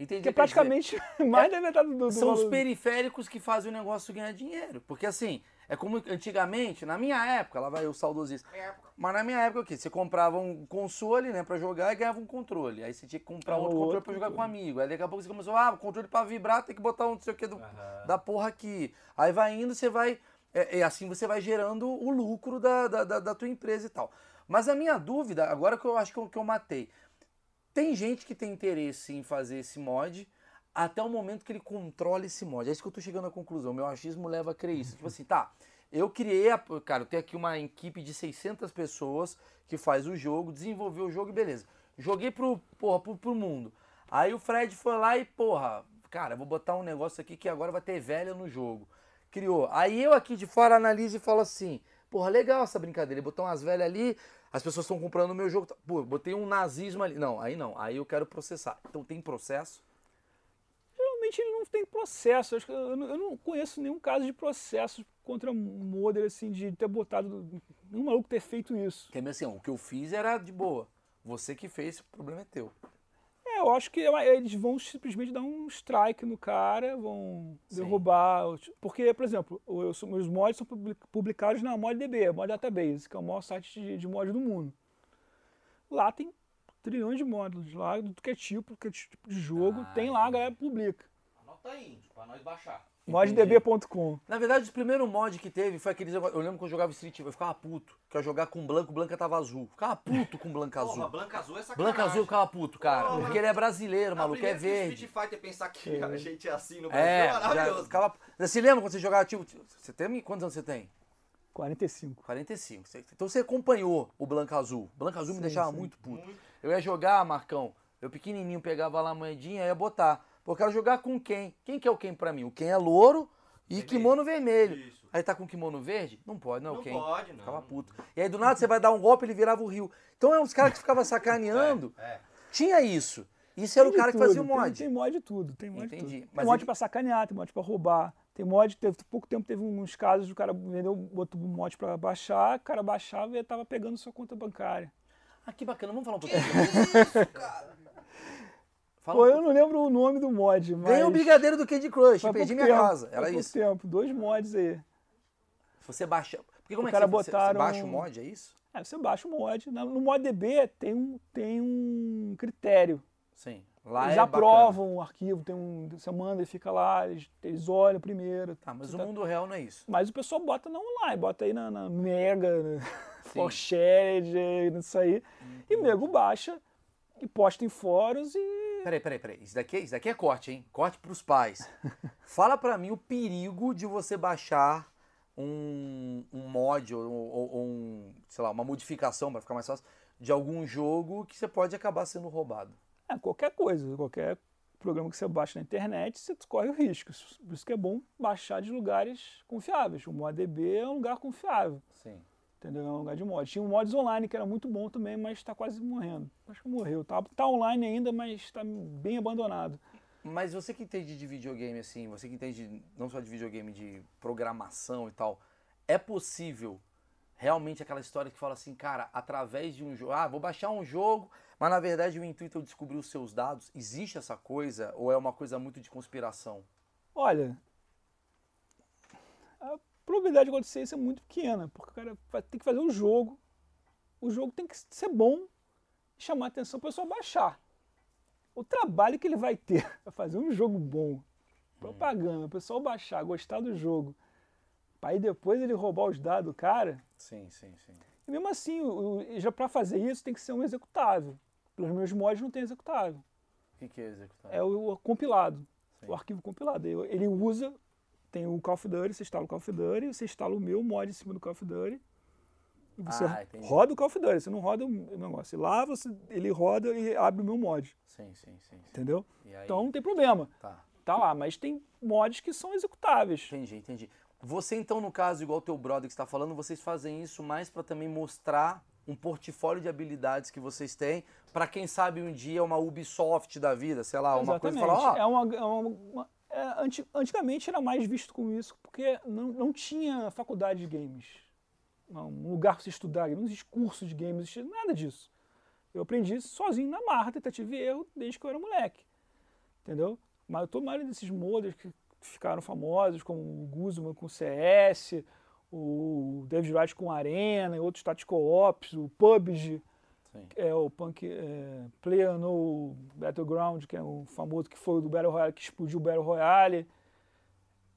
Entendi, Que é quer dizer, praticamente mais da metade do, do São os periféricos que fazem o negócio ganhar dinheiro. Porque assim, É como antigamente, na minha época, lá vai o saudosista. Mas na minha época o quê? Você comprava um console, né, pra jogar e ganhava um controle. Aí você tinha que comprar outro o controle outro pra jogar com um amigo. Aí daqui a pouco você começou, ah, o controle pra vibrar tem que botar um não sei o que do, Aham. da porra aqui. Aí vai indo, você vai. É, é assim você vai gerando o lucro da, da, da, da tua empresa e tal. Mas a minha dúvida, agora que eu acho que eu, que eu matei, tem gente que tem interesse em fazer esse mod até o momento que ele controla esse mod. É isso que eu tô chegando à conclusão. Meu achismo leva a crer isso. Tipo assim, tá, eu criei, a, cara, eu tenho aqui uma equipe de 600 pessoas que faz o jogo, desenvolveu o jogo e beleza. Joguei pro, porra, pro, pro mundo. Aí o Fred foi lá e, porra, cara, vou botar um negócio aqui que agora vai ter velha no jogo. Criou. Aí eu aqui de fora analiso e falo assim, porra, legal essa brincadeira. Ele botou umas velhas ali, as pessoas estão comprando o meu jogo. Pô, botei um nazismo ali. Não, aí não. Aí eu quero processar. Então tem processo? Geralmente ele não tem processo. Eu, não- eu não conheço nenhum caso de processo contra modder, assim, de ter botado. Nenhum maluco ter feito isso. Que é meio assim, o que eu fiz era de boa. Você que fez, o problema é teu. É, eu acho que eles vão simplesmente dar um strike no cara, vão Sim. derrubar. Porque, por exemplo, os meus mods são publi- publicados na ModDB, Mod Database, que é o maior site de, de mod do mundo. Lá tem trilhões de módulos, lá do que é tipo, que é tipo de jogo, Ah, tem lá, a galera publica. Anota aí, pra nós baixar. moddb.com. Na verdade, o primeiro mod que teve foi aqueles. Eu lembro quando eu jogava Street eu ficava puto. Que eu ia jogar com branco, Blanca tava azul. Ficava puto com Blanca Porra, azul. Blanca Azul é sacanagem. Blanca azul eu ficava puto, cara. Porra. porque ele é brasileiro, maluco, é primeira que o verde. Street Fighter pensar que a gente é assim no Brasil É, é já maravilhoso. ficava. Você lembra quando você jogava, tipo, você tem quantos anos você tem? 45. 45. Você- Então você acompanhou o Blanca Azul. Blanca Azul me Sim, deixava sim. muito puto. Muito. Eu ia jogar, Marcão, eu pequenininho pegava lá a moedinha e ia botar. Pô, eu quero jogar com quem? Quem que é o quem pra mim? O quem é louro e Vermelho. kimono vermelho. Isso. Aí tá com kimono verde? Não pode, não é o Não quem. pode, não. Ficava puto. E aí do nada você vai dar um golpe, ele virava o rio. Então é uns caras que ficavam sacaneando. É. Tinha isso. Isso era o Tem cara que fazia o tudo, tem- mod. Tem, mod de tudo, tem mod de Entendi. tudo. Tem mod ele- pra sacanear, tem mod pra roubar. Tem mod, teve pouco tempo teve uns casos do cara vendeu, botou um mod pra baixar, o cara baixava e tava pegando sua conta bancária. Ah, que bacana. Vamos falar um pouquinho. Fala Pô, eu não lembro o nome do mod, mas. Ganhei o brigadeiro do Candy Crush, perdi minha tempo, casa. Era isso. tempo, dois mods aí. Você baixa. Porque como O é cara que você, você botaram baixa o mod, é isso? Aí você baixa o mod. No ModDB tem um, tem um critério. Sim. Lá eles é bacana. aprovam o arquivo, tem um, você manda e fica lá, eles, eles olham primeiro. Tá, mas Você o tá- mundo real não é isso. Mas o pessoal bota na online, bota aí na, na Mega, na Forshared, nisso aí. E o nego baixa e posta em fóruns e. Peraí, peraí, peraí. Isso daqui, isso daqui é corte, hein? Corte pros pais. Fala pra mim o perigo de você baixar um, um mod ou, ou- ou um, sei lá, uma modificação, pra ficar mais fácil, de algum jogo que você pode acabar sendo roubado. É, qualquer coisa, qualquer programa que você baixa na internet, você corre o risco. Por isso que é bom baixar de lugares confiáveis. O ModDB é um lugar confiável, Sim. Entendeu? É um lugar de mod. Tinha um mods online que era muito bom também, mas está quase morrendo. Acho que morreu. Tá, tá online ainda, mas está bem abandonado. Mas você que entende de videogame, assim, você que entende não só de videogame, de programação e tal, é possível realmente aquela história que fala assim, cara, através de um jogo, ah, vou baixar um jogo, mas na verdade o intuito é descobrir os seus dados. Existe essa coisa ou é uma coisa muito de conspiração? Olha, probabilidade de acontecer isso é muito pequena, porque o cara vai ter que fazer o jogo. O jogo tem que ser bom e chamar a atenção para o pessoal baixar. O trabalho que ele vai ter para fazer um jogo bom, propaganda, o pessoal baixar, gostar do jogo, para aí depois ele roubar os dados do cara. Sim, sim, sim. E mesmo assim, o- o- já para fazer isso tem que ser um executável. Pelos meus mods não tem executável. O que, que é executar? É o, o compilado, Sim. o arquivo compilado. Ele usa, tem o Call of Duty, você instala o Call of Duty, você instala o meu mod em cima do Call of Duty. E você Ah, roda o Call of Duty, você não roda o negócio. Lá você, ele roda e abre o meu mod, Sim, sim, sim. sim. entendeu? E Então não tem problema. tá. Tá lá, mas tem mods que são executáveis. Entendi, entendi. Você então, no caso, igual o teu brother que está falando, vocês fazem isso mais para também mostrar um portfólio de habilidades que vocês têm, para quem sabe um dia uma Ubisoft da vida, sei lá, uma coisa Exatamente. falar, ó, É uma, uma- uma- é, anti- antigamente era mais visto com isso, porque não, não tinha faculdade de games. Um lugar para você estudar, não existe curso de games, nada disso. Eu aprendi sozinho na marra, tentativa e erro, desde que eu era moleque. Entendeu? Mas toda maioria desses modders que ficaram famosos, como o Guzman com CS, o David Wright com Arena e outros Tactical Ops, o PUBG, Sim. é o Punk é, Player no Battleground, que é o famoso que foi o do Battle Royale, que explodiu o Battle Royale.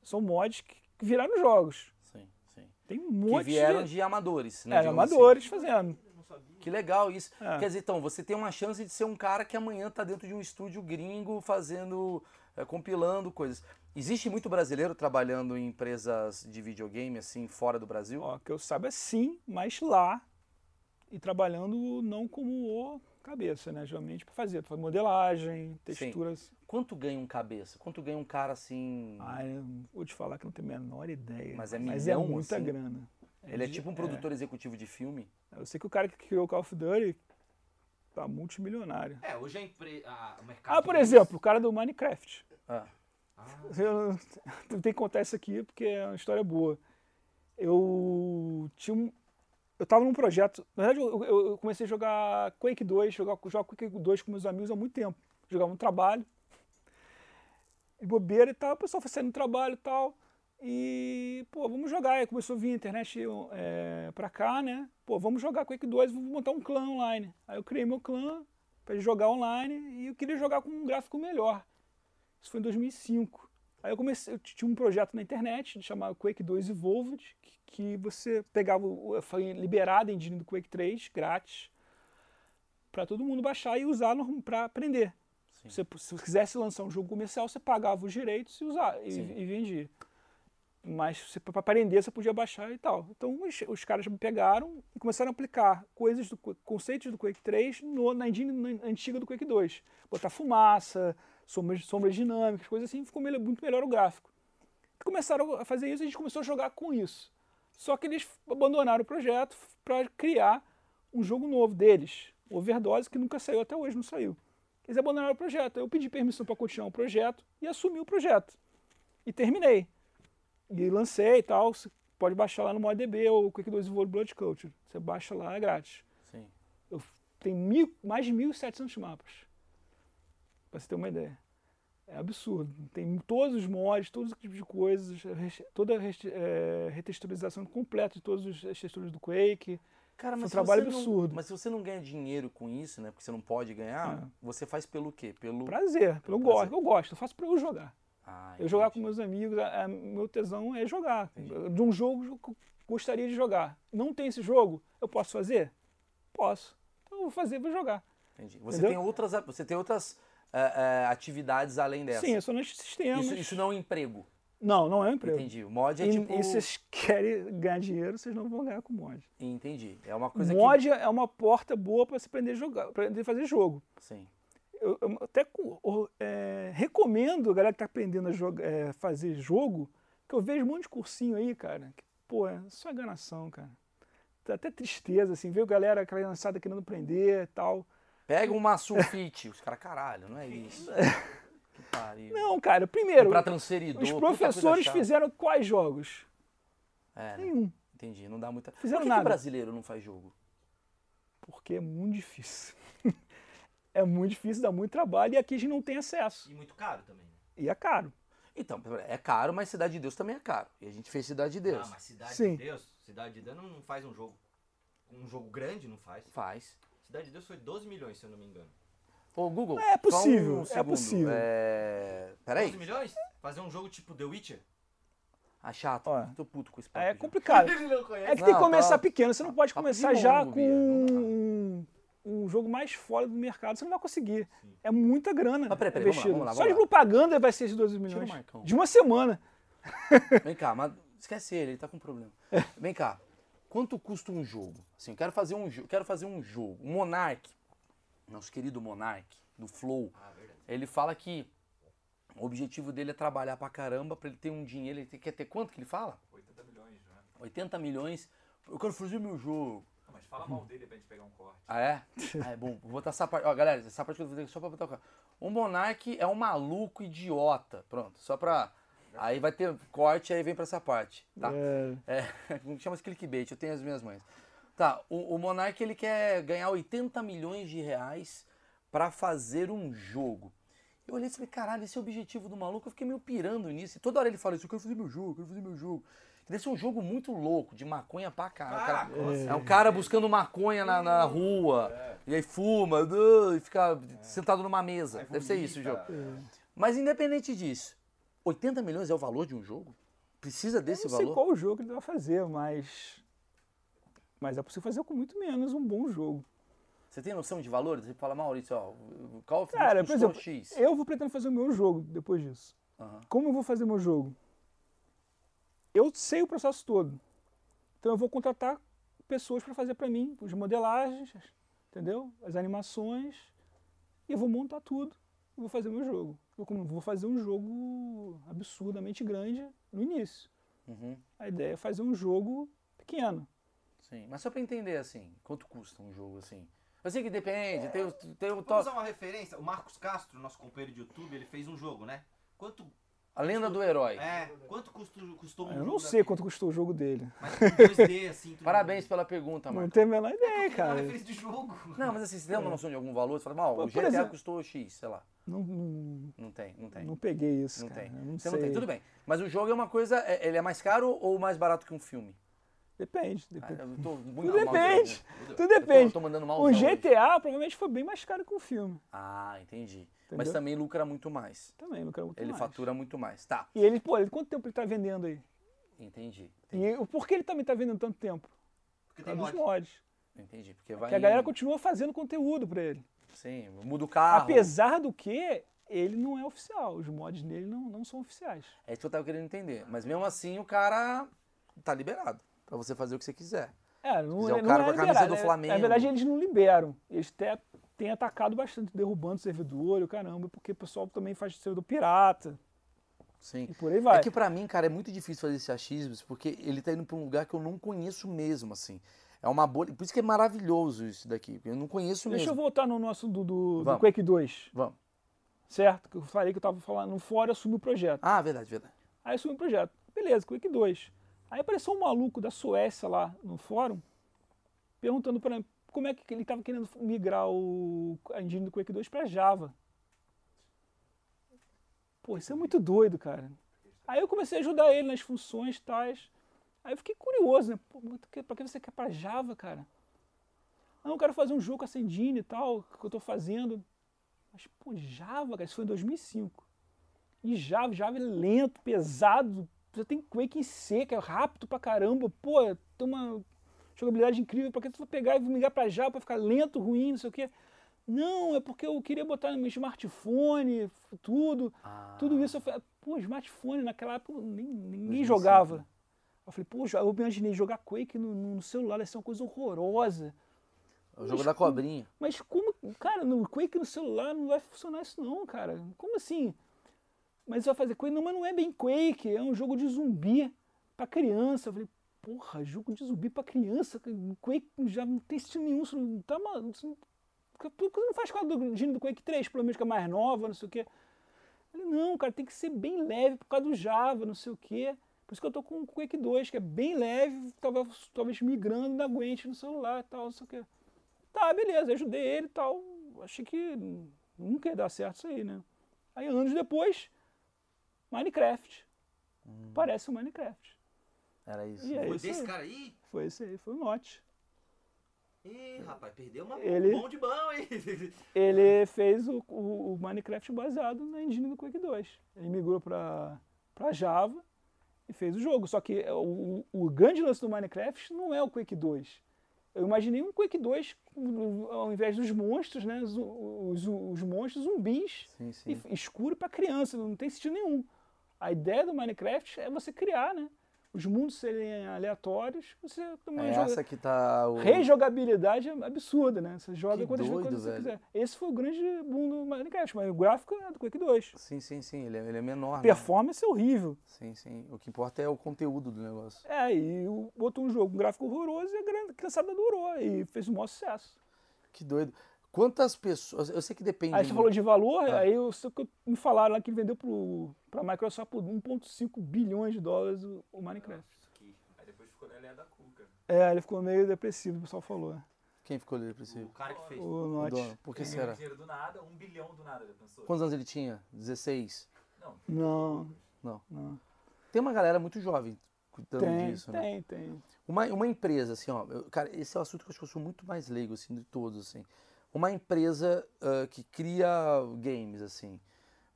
São mods que viraram jogos. Sim, sim. Tem um Que vieram de de amadores, né? é, digamos assim. amadores fazendo. Que legal isso. É. Quer dizer, então, você tem uma chance de ser um cara que amanhã tá dentro de um estúdio gringo fazendo, eh, compilando coisas. Existe muito brasileiro trabalhando em empresas de videogame, assim, fora do Brasil? Ó, que eu saiba sim, mas lá e trabalhando não como o cabeça, né? Geralmente para fazer, pra fazer modelagem, texturas. Quanto ganha um cabeça? Quanto ganha um cara assim? Ah, eu vou te falar que eu não tenho a menor ideia. Mas é mas milhão, é muita assim? grana. Ele é de- tipo um produtor executivo de filme? Eu sei que o cara que criou o Call of Duty tá multimilionário. É, hoje a empre... a- o mercado. Ah, por deles- exemplo, o cara do Minecraft. Ah, Ah, Eu eu tenho que contar isso aqui porque é uma história boa. Eu tinha um. Eu tava num projeto. Na verdade, eu, eu- comecei a jogar Quake 2, jogar, jogar Quake 2 com meus amigos há muito tempo. Jogava no trabalho. E bobeira e tal, o pessoal foi saindo do trabalho e tal. E, pô, vamos jogar. Aí começou a vir a internet é, pra cá, né? Pô, vamos jogar Quake 2, vamos montar um clã online. Aí eu criei meu clã pra jogar online e eu queria jogar com um gráfico melhor. Isso foi em 2005. Aí eu comecei, eu tinha um projeto na internet chamado Quake 2 Evolved, que, que você pegava, foi liberado a engine do Quake 3, grátis, para todo mundo baixar e usar para aprender. Você, se você quisesse lançar um jogo comercial, você pagava os direitos e, usar, e, e vendia. Mas para aprender, você podia baixar e tal. Então os, os caras me pegaram e começaram a aplicar coisas do conceitos do Quake 3 no, na engine na- antiga do Quake 2. Botar fumaça, sombras, sombras dinâmicas, coisas assim, ficou muito melhor o gráfico. Começaram a fazer isso e a gente começou a jogar com isso. Só que eles abandonaram o projeto para criar um jogo novo deles, Overdose, que nunca saiu até hoje, não saiu. Eles abandonaram o projeto. Eu pedi permissão para continuar o projeto e assumi o projeto. E terminei. E lancei e tal. Você pode baixar lá no ModDB ou Quick 2 Evolve Blood Culture. Você baixa lá, é grátis. Sim. Tem mil, mais de 1.700 mapas. Pra você ter uma ideia. É absurdo. Tem todos os mods, todos os tipos de coisas, toda a é, retexturização completa de todas as texturas do Quake. Cara, um mas se trabalho você não- absurdo. mas se você não ganha dinheiro com isso, né? Porque você não pode ganhar, É. você faz pelo quê? Pelo. Prazer. Eu Prazer. gosto, eu gosto. Eu faço pra eu jogar. Ah, Eu jogar com meus amigos, a- a- meu tesão é jogar. Entendi. De um jogo que eu gostaria de jogar. Não tem esse jogo, eu posso fazer? Posso. Então eu vou fazer, vou jogar. Entendi. Você Entendeu? tem outras, você tem outras é, é, atividades além dessa. Sim, eu sou nos sistemas. isso, isso não é um emprego. Não, não é um emprego. Entendi. O mod é E, tipo. e se vocês querem ganhar dinheiro, vocês não vão ganhar com mod. Entendi. É uma coisa mod é uma porta boa para você aprender a jogar, aprender a fazer jogo. que. Sim. Eu, eu até o- é, recomendo a galera que está aprendendo a joga- é, fazer jogo, que eu vejo um monte de cursinho aí, cara, que, pô, é só enganação, cara. Até tristeza, assim, ver a galera, aquela criançada querendo aprender e tal. Pega uma sulfite. Os caras, caralho, não é isso. que pariu. Não, cara, primeiro, Pra transferidor. os professores fizeram quais jogos? É, né? Nenhum, entendi. Não dá muita. Fizeram Por que, que nada. o brasileiro não faz jogo? porque é muito difícil. é muito difícil, dá muito trabalho e aqui a gente não tem acesso. E muito caro também. né? E é caro. Então, é caro, mas Cidade de Deus também é caro. E a gente fez Cidade de Deus. Ah, mas Cidade Sim. de Deus, Cidade de Deus não, não faz um jogo. Um jogo grande não faz. Faz. Cidade de Deus foi 12 milhões, se eu não me engano. Ô, Google. É possível, um é possível. É... Peraí. 12 milhões? Fazer um jogo tipo The Witcher? Ah, chato. Ó. Tô puto com esse papo É já. complicado. Ele não conhece. É que tem que Não, começar tá- pequeno, você não pode papo começar de já com um, um jogo mais fora do mercado, você não vai conseguir. É muita grana Mas peraí, peraí, vamos lá, vamos lá, Só de propaganda vai ser esses 12 Tira o milhões. De uma semana. Vem cá, mas esquece ele, ele tá com problema. Vem cá. Quanto custa um jogo? Assim, eu quero fazer um jogo, quero fazer um jogo. O Monark, nosso querido Monark, do Flow, Ah, ele fala que o objetivo dele é trabalhar pra caramba pra ele ter um dinheiro. Ele quer ter quanto que ele fala? 80 milhões já. 80 milhões. Eu quero fazer meu jogo. Não, mas fala mal dele pra gente pegar um corte. Ah, é? Ah, é bom. Vou botar essa parte. Ó, galera, essa parte que eu vou fazer só pra botar o cara. O Monark é um maluco idiota. Pronto, só pra. Aí vai ter corte, aí vem pra essa parte. Tá? É, É, como que chama esse clickbait? Eu tenho as minhas mães. Tá, o, o Monark ele quer ganhar 80 milhões de reais pra fazer um jogo. Eu olhei e falei, caralho, esse é o objetivo do maluco. Eu fiquei meio pirando nisso. E toda hora ele fala isso, eu quero fazer meu jogo, eu quero fazer meu jogo. Deve ser um jogo muito louco, de maconha pra cara- Ah, com é um cara buscando maconha na, na rua, e aí fuma, e fica sentado numa mesa. Deve ser isso o jogo. Mas independente disso, 80 milhões é o valor de um jogo? Precisa desse eu não sei valor? qual o jogo ele vai fazer, mas. Mas é possível fazer com muito menos um bom jogo. Você tem noção de valores? Você fala, Maurício, ó, o Call of Cara, por exemplo, X. eu vou pretendo fazer o meu jogo depois disso. Aham. Como eu vou fazer meu jogo? Eu sei o processo todo. Então eu vou contratar pessoas para fazer para mim as modelagens, entendeu? As animações. E eu vou montar tudo e vou fazer meu jogo. Eu vou fazer um jogo absurdamente grande no início. Uhum, A ideia é fazer um jogo pequeno. sim. Mas só pra entender, assim, quanto custa um jogo assim? Eu sei que depende, tem o, tem o Vamos to- usar uma referência. O Marcos Castro, nosso companheiro de YouTube, ele fez um jogo, né? Quanto, A lenda do herói. é, quanto custou, custou um Eu jogo não sei quanto custou o jogo dele. Mas com 2D, assim. tudo Parabéns pela pergunta, Não Marco. tenho a menor ideia, É cara. Não, mas assim, você tem uma noção de algum valor? Você fala, mal, o GTA exemplo- custou X, sei lá. Não, não, Não tem, não tem. não peguei isso, Não cara. tem. Eu Não Você sei. não tem, tudo bem. Mas o jogo é uma coisa, é- ele é mais caro ou mais barato que um filme? Depende. Ah, depende. eu tô muito Tudo depende. hoje. Tudo Eu tô- depende. tô mandando mal O GTA provavelmente foi bem mais caro que o filme. Ah, entendi. Mas Entendeu? também lucra muito mais. Também, quero muito Ele mais. fatura muito mais. Tá, E ele, pô, ele, quanto tempo ele tá vendendo aí? entendi. E o por que ele também tá vendendo tanto tempo? Porque Por tem causa dos mod. mods. Entendi. Porque vai. Que a galera continua fazendo conteúdo pra ele. Sim, muda o carro. Apesar do que, ele não é oficial. Os mods dele não, não são oficiais. É isso que eu tava querendo entender. Mas mesmo assim, o cara tá liberado. Pra você fazer o que você quiser. É, não, Quiser o é- não cara é com a camisa liberado. do É- Flamengo. Na verdade, eles não liberam. Eles até têm atacado bastante, derrubando servidor, e o caramba, porque o pessoal também faz servidor pirata. Sim. E por aí vai. É que pra mim, cara, é muito difícil fazer esse achismo, porque ele tá indo pra um lugar que eu não conheço mesmo, assim. É uma bolha. Por isso que é maravilhoso isso daqui. Eu não conheço Deixa eu mesmo. voltar no nosso do, do, do. Quake 2, Vamos. certo? Que eu falei que eu tava falando no fórum, eu assumi o projeto. Ah, verdade, verdade. Aí eu assumi o projeto. Beleza, Quake 2. Aí apareceu um maluco da Suécia lá no fórum, perguntando pra mim como é que ele tava querendo migrar o, a engine do Quake 2 pra Java. Pô, isso é muito doido, cara. Aí eu comecei a ajudar ele nas funções tais. Aí eu fiquei curioso, né? Pô, pra que você quer pra Java, cara? Não, eu quero fazer um jogo com essa engine e tal, que eu tô fazendo. Mas, pô, Java, cara, isso foi em 2005. E Java, Java é lento, pesado. Você tem Quake em C, que é rápido pra caramba. Pô, tem uma jogabilidade incrível. Pra que tu vai pegar e migrar pra Java pra ficar lento, ruim, não sei o quê? Não, é porque eu queria botar no meu smartphone, tudo. Ah, Tudo isso eu falei, pô, smartphone, naquela época nem, ninguém 2005. jogava. Eu falei, pô, eu imaginei jogar Quake no, no celular, deve ser uma coisa horrorosa. É o jogo da cobrinha. Mas como, cara, no Quake no celular não vai funcionar isso não, cara. Como assim? Mas vai fazer Quake? Não, mas não é bem Quake, é um jogo de zumbi pra criança. Eu falei, porra, jogo de zumbi pra criança? Quake já não tem sentido nenhum, isso não tá maluco. não- faz com do, engine do Quake 3, pelo menos que é mais nova, não sei o quê? Falei, não, cara, tem que ser bem leve por causa do Java, não sei o quê. Por isso que eu tô com o Quake 2, que é bem leve, talvez, talvez migrando, ainda aguente no celular e tal, não sei o quê. Tá, beleza, ajudei ele e tal. Achei que nunca ia dar certo isso aí, né? Aí anos depois, Minecraft. Parece o Minecraft. Era isso. E é Foi isso desse aí. cara aí? Foi esse aí, foi o Notch. Ih, rapaz, perdeu uma Ele- um bom de bom, hein? Ele fez o, o- o Minecraft baseado na engine do Quake 2. Ele migrou para Java e fez o jogo. Só que o, o grande lance do Minecraft não é o Quake 2. Eu imaginei um Quake 2 com- ao invés dos monstros, né? Os, os, os monstros zumbis Sim, sim. e escuro para criança, não tem sentido nenhum. A ideia do Minecraft é você criar, né? Os mundos serem aleatórios, você também É joga- essa que tá. O... Rejogabilidade é absurda, né? Você joga Que quantas vezes doido, quando você velho. quiser. Esse foi o grande boom do Minecraft, mas o gráfico é do Quake 2. Sim, sim, sim. Ele é, ele é menor. né? Performance é horrível. Sim, sim. O que importa é o conteúdo do negócio. É, e botou um jogo, um gráfico horroroso e a criançada adorou e fez o maior sucesso. Que doido. Quantas pessoas. Eu sei que depende. Aí você falou de valor, Ah. aí eu, sei que me falaram lá que ele vendeu para a Microsoft por 1,5 bilhões de dólares o, o Minecraft. Aí depois ficou na da cuca. É, ele ficou meio depressivo, o pessoal falou. Quem ficou O depressivo? cara que fez. O O Notch. dono. Por que Ele será? dinheiro do nada, um bilhão do nada, pensou? Quantos anos ele tinha? 16? Não, Não, Não. não. Tem uma galera muito jovem cuidando Tem, disso, né? tem, tem. Uma, uma empresa, assim, ó, eu- cara, esse é o assunto que eu acho que eu sou muito mais leigo, assim, de todos, assim. Uma empresa ah, que cria games, assim.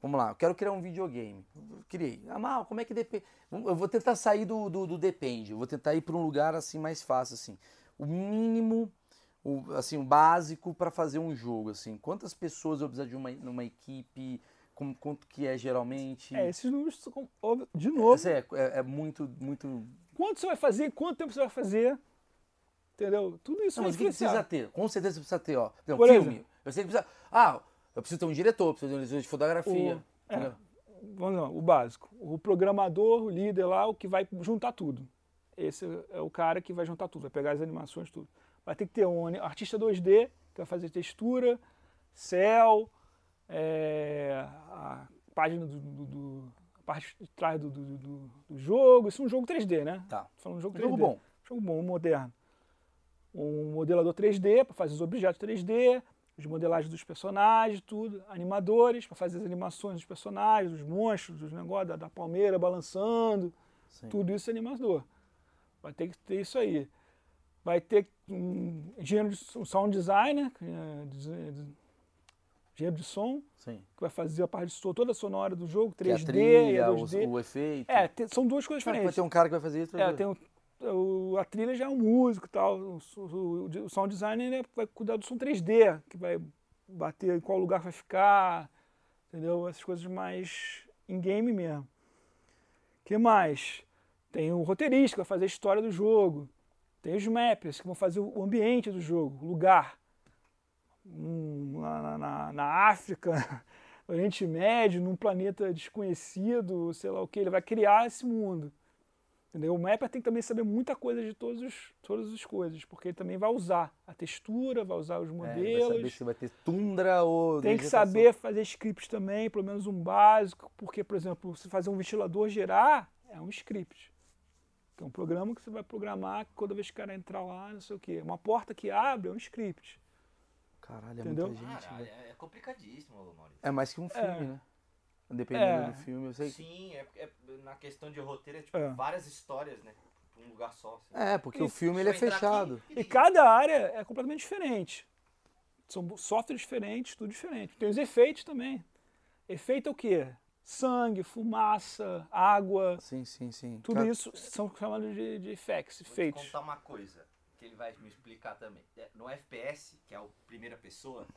Vamos lá, eu quero criar um videogame. Criei. Ah, mal, como é que depende? Eu vou tentar sair do, do, do depende. Eu vou tentar ir para um lugar, assim, mais fácil, assim. O mínimo, o, assim, o básico para fazer um jogo, assim. Quantas pessoas eu preciso de uma, numa equipe? Como, quanto que é geralmente? É, esses números, de novo, é, é, é muito, muito quanto você vai fazer, quanto tempo você vai fazer, entendeu? Tudo isso Não, vai mas o que que precisa ter? Com certeza precisa ter, ó. Não, Por filme. exemplo. Eu sei que precisa. Ah, eu preciso ter um diretor, preciso ter um diretor de fotografia. O- é. Vamos lá, o básico. O programador, o líder lá, o que vai juntar tudo. Esse é o cara que vai juntar tudo, vai pegar as animações, tudo. Vai ter que ter um artista 2D, que vai fazer textura, céu, é, a página do, do- do- a parte de trás do, do- jogo. Isso é um jogo 3D, né? Tá. Tô falando jogo Um 3D. jogo bom. Jogo bom, moderno. Um modelador 3D para fazer os objetos 3D, as modelagens dos personagens, tudo. Animadores para fazer as animações dos personagens, dos monstros, dos negócios, da, da palmeira balançando. Sim. Tudo isso é animador. Vai ter que ter isso aí. Vai ter um engenheiro de um sound designer, é engenheiro de som, Sim. que vai fazer a parte de som, toda a sonora do jogo, Que é 3D a trilha, e o, 2D. o efeito. É, te- são duas coisas diferentes. vai ter um cara que vai fazer isso. É, tem o, o- a trilha já é um músico tal. O, o, o sound designer ele vai cuidar do som 3D, que vai bater em qual lugar vai ficar, entendeu? Essas coisas mais em game mesmo. que mais? Tem o roteirista que vai fazer a história do jogo. Tem os mappers que vão fazer o ambiente do jogo, o lugar. Na, na, na África, Oriente Médio, num planeta desconhecido, sei lá o que. Ele vai criar esse mundo. Entendeu? O mapper tem que também saber muita coisa de todos os, todas as coisas, porque ele também vai usar a textura, vai usar os É, vai modelos. saber se vai ter tundra ou. Tem que vegetação. saber fazer scripts também, pelo menos um básico, porque, por exemplo, se fazer um ventilador gerar, é um script. Que é um programa que você vai programar toda vez que o cara entrar lá, não sei o quê. Uma porta que abre é um script. Caralho, é Entendeu? muita gente. Caralho, velho. é, é complicadíssimo, Maurício. É mais que um filme, É. né? Dependendo É. do filme, eu sei. Sim, é, é- na questão de roteiro é tipo É. várias histórias, né? Pra um lugar só. Assim. É, porque o filme ele é fechado. aqui E cada área é completamente diferente. São softwares diferentes, tudo diferente. Tem os efeitos também. Efeito é o quê? Sangue, fumaça, água, Sim, sim, sim. tudo Cara, isso são chamados de, de effects, Vou te efeitos. contar uma coisa que ele vai me explicar também. É, No FPS, que é o primeira pessoa,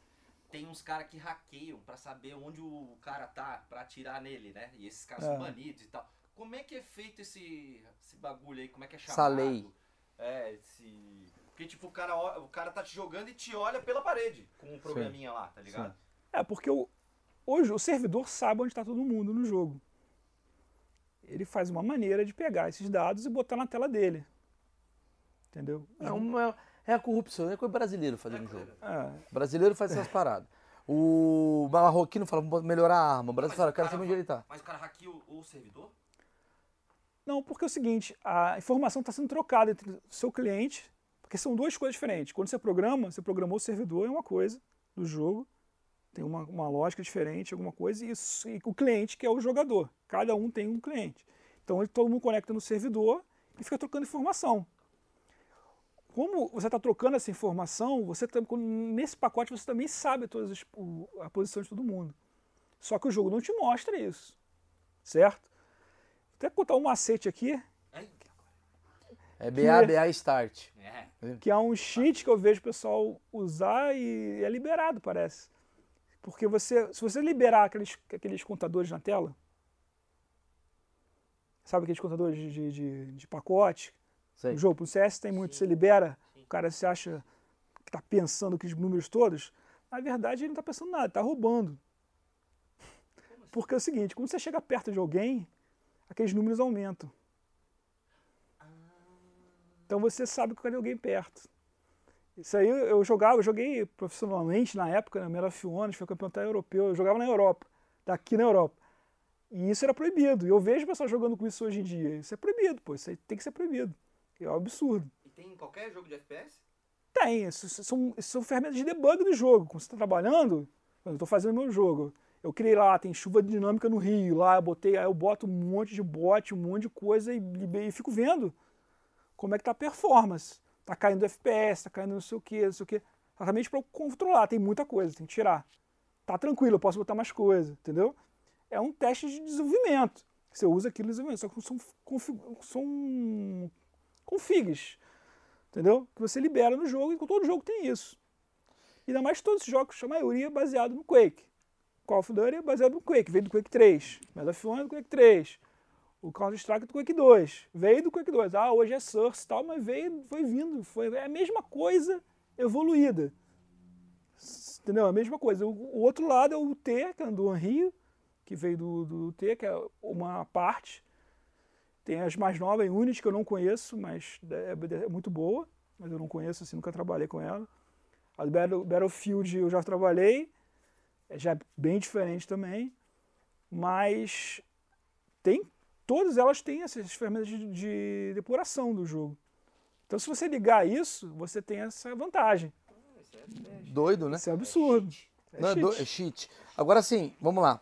tem uns caras que hackeiam pra saber onde o cara tá, pra atirar nele, né? E esses caras É. são banidos e tal. Como é que é feito esse, esse bagulho aí? Como é que é chamado? Essa lei. É, esse... Porque, tipo, o cara, o cara tá te jogando e te olha pela parede com um programinha lá, tá ligado? É, porque o, hoje o servidor sabe onde está todo mundo no jogo. Ele faz uma maneira de pegar esses dados e botar na tela dele. Entendeu? É, uma, é a corrupção, é coisa brasileiro fazer no jogo. É, O brasileiro faz essas paradas. O marroquino fala, vamos melhorar a arma. O brasileiro fala, quero cara saber onde ele tá. Mas o cara hackeia o, o servidor? Não, porque é o seguinte, a informação está sendo trocada entre o seu cliente, porque são duas coisas diferentes. Quando você programa, você programou o servidor é uma coisa do jogo, tem uma, uma lógica diferente, alguma coisa, e, isso- e o cliente que é o jogador. Cada um tem um cliente. Então ele- todo mundo conecta no servidor e fica trocando informação. Como você está trocando essa informação, você quando- nesse pacote você também sabe todas as, o- a posição de todo mundo. Só que o jogo não te mostra isso, certo? Vou até contar um macete aqui, É BA, BA Start. É. que é um cheat que eu vejo o pessoal usar e é liberado, parece. Porque você, se você liberar aqueles, aqueles contadores na tela, sabe aqueles contadores de, de, de- de pacote? Sei. No jogo, pro CS tem muito, você libera, o cara se acha que está pensando aqueles números todos, na verdade ele não está pensando nada, está roubando. Porque é o seguinte, quando você chega perto de alguém, aqueles números aumentam. Então você sabe que tem alguém perto. Isso aí eu jogava, eu joguei profissionalmente na época, na Medal of Honor, foi campeonato europeu, eu jogava na Europa, daqui na Europa. E isso era proibido. E eu vejo o pessoal jogando com isso hoje em dia. Isso é proibido, pô, isso aí tem que ser proibido. É um absurdo. E tem em qualquer jogo de FPS? Tem, são, são ferramentas de debug do jogo. Quando você está trabalhando, eu estou fazendo meu jogo, eu criei lá, tem chuva dinâmica no Rio, lá eu botei, aí eu boto um monte de bot, um monte de coisa e, e fico vendo como é que tá a performance. Tá caindo FPS, tá caindo não sei o que, não sei o que. Exatamente para controlar, tem muita coisa, tem que tirar. Tá tranquilo, eu posso botar mais coisa, entendeu? É um teste de desenvolvimento. Você usa aquilo no desenvolvimento, só que são, config, são configs, entendeu? Que você libera no jogo e todo jogo tem isso. Ainda mais todos os jogos, a maioria é baseado no Quake. Call of Duty é baseado no Quake, veio do Quake 3. Medal of Honor é do Quake 3. O Counter-Strike é do Quake 2. Veio do Quake 2. Ah, hoje é Source e tal, mas veio, foi vindo. Foi, é a mesma coisa evoluída. Entendeu? A mesma coisa. O, o outro lado é o T, que é do Unreal, que veio do, do T, que é uma parte. Tem as mais novas, em Unity, que eu não conheço, mas é, é muito boa. Mas eu não conheço, assim, nunca trabalhei com ela. A do Battlefield eu já trabalhei é já bem diferente também, mas tem todas elas têm essas ferramentas de, de depuração do jogo. Então, se você ligar isso, você tem essa vantagem. Doido, né? Isso é absurdo. É Não, é, cheat. é cheat. Agora sim, vamos lá.